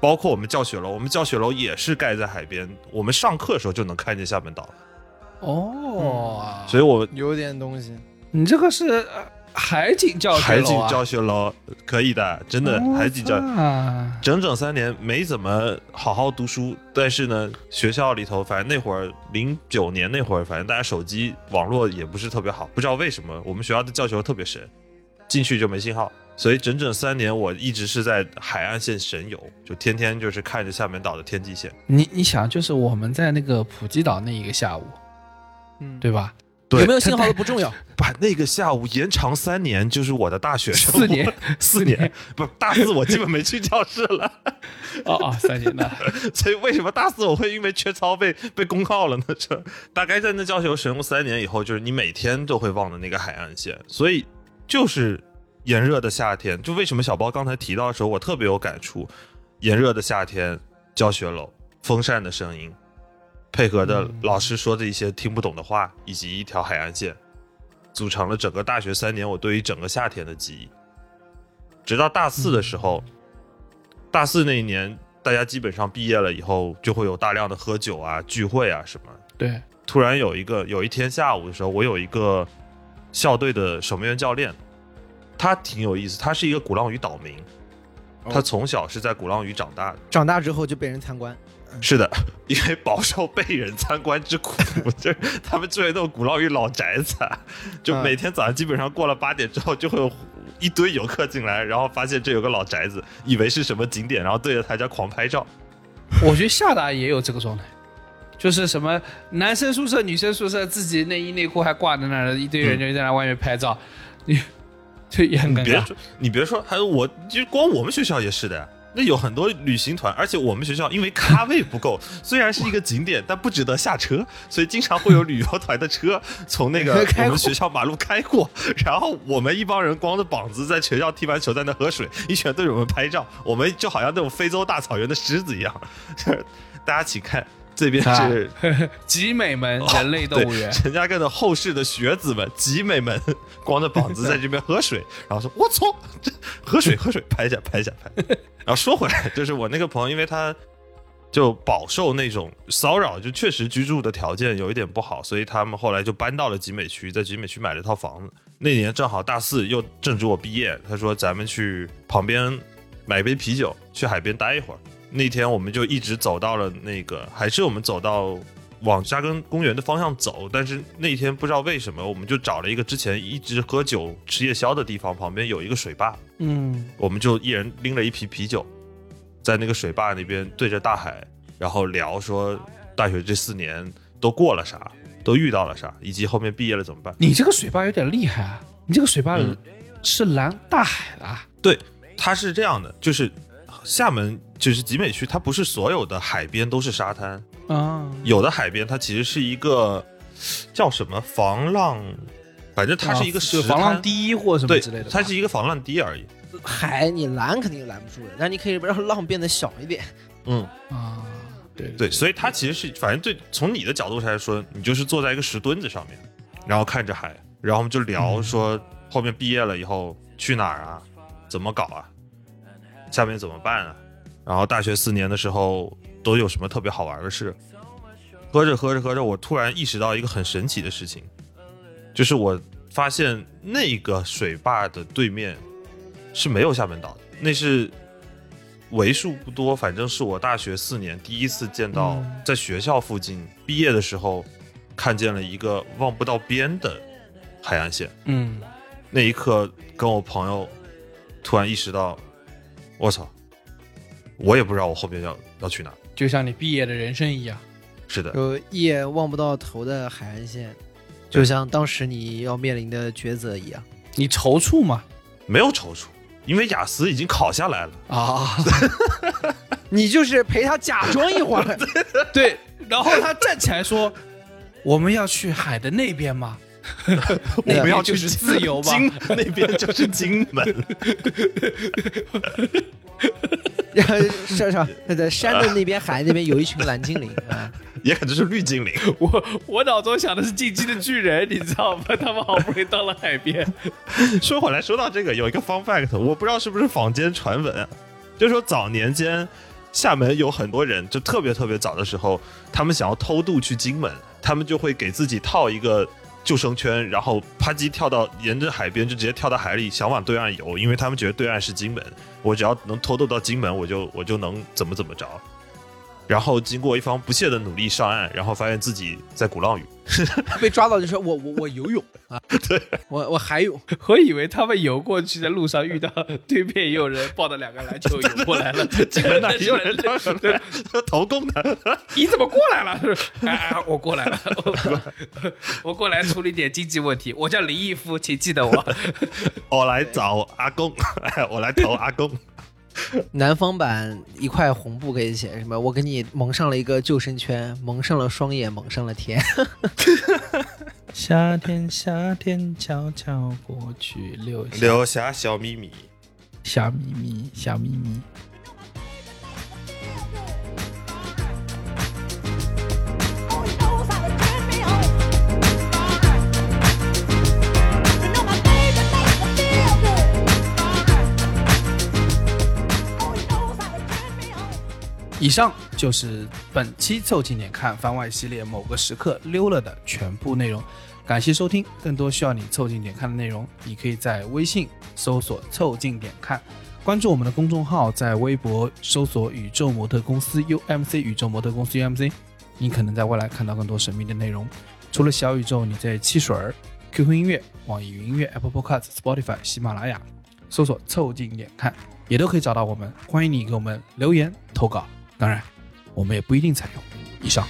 包括我们教学楼，我们教学楼也是盖在海边，我们上课的时候就能看见厦门岛，哦，所以我有点东西。你这个是呃海景教学楼。海景教学楼可以的，真的海景教啊，整整三年没怎么好好读书，但是呢，学校里头反正那会儿零九年那会儿，反正大家手机网络也不是特别好，不知道为什么我们学校的教学楼特别神，进去就没信号，所以整整三年我一直是在海岸线神游，就天天就是看着厦门岛的天际线。你你想，就是我们在那个普吉岛那一个下午，嗯，对吧？对有没有信号都不重要。把 那个下午延长三年，就是我的大学生活 四年，四年，不大四我基本没去教室了。哦哦，三年的，所以为什么大四我会因为缺操被被公告了呢？这大概在那教学神游三年以后，就是你每天都会望的那个海岸线，所以就是炎热的夏天。就为什么小包刚才提到的时候，我特别有感触。炎热的夏天，教学楼风扇的声音，配合着老师说的一些听不懂的话，以及一条海岸线，组成了整个大学三年我对于整个夏天的记忆。直到大四的时候，大四那一年，大家基本上毕业了以后，就会有大量的喝酒啊、聚会啊什么。对，突然有一个有一天下午的时候，我有一个校队的守门员教练，他挺有意思，他是一个鼓浪屿岛民，他从小是在鼓浪屿长大的。长大之后就被人参观，是的，因为饱受被人参观之苦，就是他们住在那种鼓浪屿老宅子啊，就每天早上基本上过了八点之后，就会有一堆游客进来，然后发现这有个老宅子，以为是什么景点，然后对着他家狂拍照。我觉得厦大也有这个状态，就是什么男生宿舍、女生宿舍自己内衣内裤还挂在那儿，一堆人就在那外面拍照，你就也很尴尬。别说，你别说，还有我，就光我们学校也是的呀。那有很多旅行团，而且我们学校因为咖位不够，虽然是一个景点，但不值得下车，所以经常会有旅游团的车从那个我们学校马路开过，然后我们一帮人光着膀子在学校踢完球在那喝水，一群人对着我们拍照，我们就好像那种非洲大草原的狮子一样。大家请看，这边啊是 集美门人类动物园对，陈家庚的后世的学子们、集美们，光着膀子在这边喝水，然后说：“我操，这喝水喝水，拍一下拍一下拍。”然后说回来，就是我那个朋友，因为他就饱受那种骚扰，就确实居住的条件有一点不好，所以他们后来就搬到了集美区，在集美区买了套房子。那年正好大四，又正值我毕业，他说咱们去旁边买杯啤酒，去海边待一会儿。那天我们就一直走到了那个，还是我们走到往扎根公园的方向走，但是那天不知道为什么，我们就找了一个之前一直喝酒吃夜宵的地方，旁边有一个水坝，嗯，我们就一人拎了一瓶啤酒，在那个水坝那边对着大海，然后聊说大学这四年都过了啥，都遇到了啥，以及后面毕业了怎么办。你这个水坝有点厉害啊！你这个水坝嗯是拦大海的啊，对，它是这样的，就是厦门就是集美区，它不是所有的海边都是沙滩，啊，有的海边它其实是一个叫什么防浪，反正它是一个防浪，堤或什么之类的，，它是一个防浪堤而已。海你拦肯定拦不住的，但你可以让浪变得小一点。嗯，啊，对对，所以它其实是，反正对，从你的角度上来说，你就是坐在一个石墩子上面，然后看着海，然后我们就聊说后面毕业了以后去哪儿啊，怎么搞啊，下面怎么办啊，然后大学四年的时候都有什么特别好玩的事。喝着喝着喝着，我突然意识到一个很神奇的事情，就是我发现那个水坝的对面是没有厦门岛的，那是为数不多，反正是我大学四年第一次见到嗯在学校附近毕业的时候看见了一个望不到边的海岸线。嗯，那一刻，跟我朋友突然意识到，我操，我也不知道我后面要要去哪。就像你毕业的人生一样，是的，有一眼望不到头的海岸线，就像当时你要面临的抉择一样。你踌躇吗没有踌躇，因为雅思已经考下来了。啊，你就是陪他假装一会儿，对，然后他站起来说：“我们要去海的那边吗？我们要去就是自由吧金那边就是金门，然后上上在山的那边、海那边有一群蓝精灵啊，也可能是绿精灵。我我脑中想的是进击的巨人，你知道吗？他们好不容易到了海边，说回来，说到这个，有一个 fun fact，我不知道是不是坊间传闻啊，就是说早年间厦门有很多人，就特别特别早的时候，他们想要偷渡去金门，他们就会给自己套一个救生圈，然后啪叽跳到沿着海边就直接跳到海里，想往对岸游，因为他们觉得对岸是金门，我只要能偷渡到金门，我就我就能怎么怎么着。然后经过一方不懈的努力上岸，然后发现自己在鼓浪屿。被抓到就说我我我游泳 啊，对我我海泳，我以为他们游过去，在路上遇到对面也有人抱着两个篮球游过来了，结果那里有人当时投共的，你怎么过来了？哎哎，我过来了，我我过来处理点经济问题。我叫林毅夫，请记得我。我来找阿公，哎我来投阿公。南方版一块红布可以写什么？我给你蒙上了一个救生圈，蒙上了双眼，蒙上了天。夏天，夏天悄悄过去，留下留下小秘密。小秘密，小秘密。以上就是本期凑近点看番外系列某个时刻溜了的全部内容。感谢收听，更多需要你凑近点看的内容，你可以在微信搜索“凑近点看”，关注我们的公众号，在微博搜索“宇宙模特公司 UMC”，宇宙模特公司 UMC，你可能在未来看到更多神秘的内容。除了小宇宙，你在汽水儿、QQ 音乐、网易云音乐、Apple Podcast、Spotify、喜马拉雅搜索“凑近点看”，也都可以找到我们。欢迎你给我们留言投稿，当然我们也不一定采用。以上。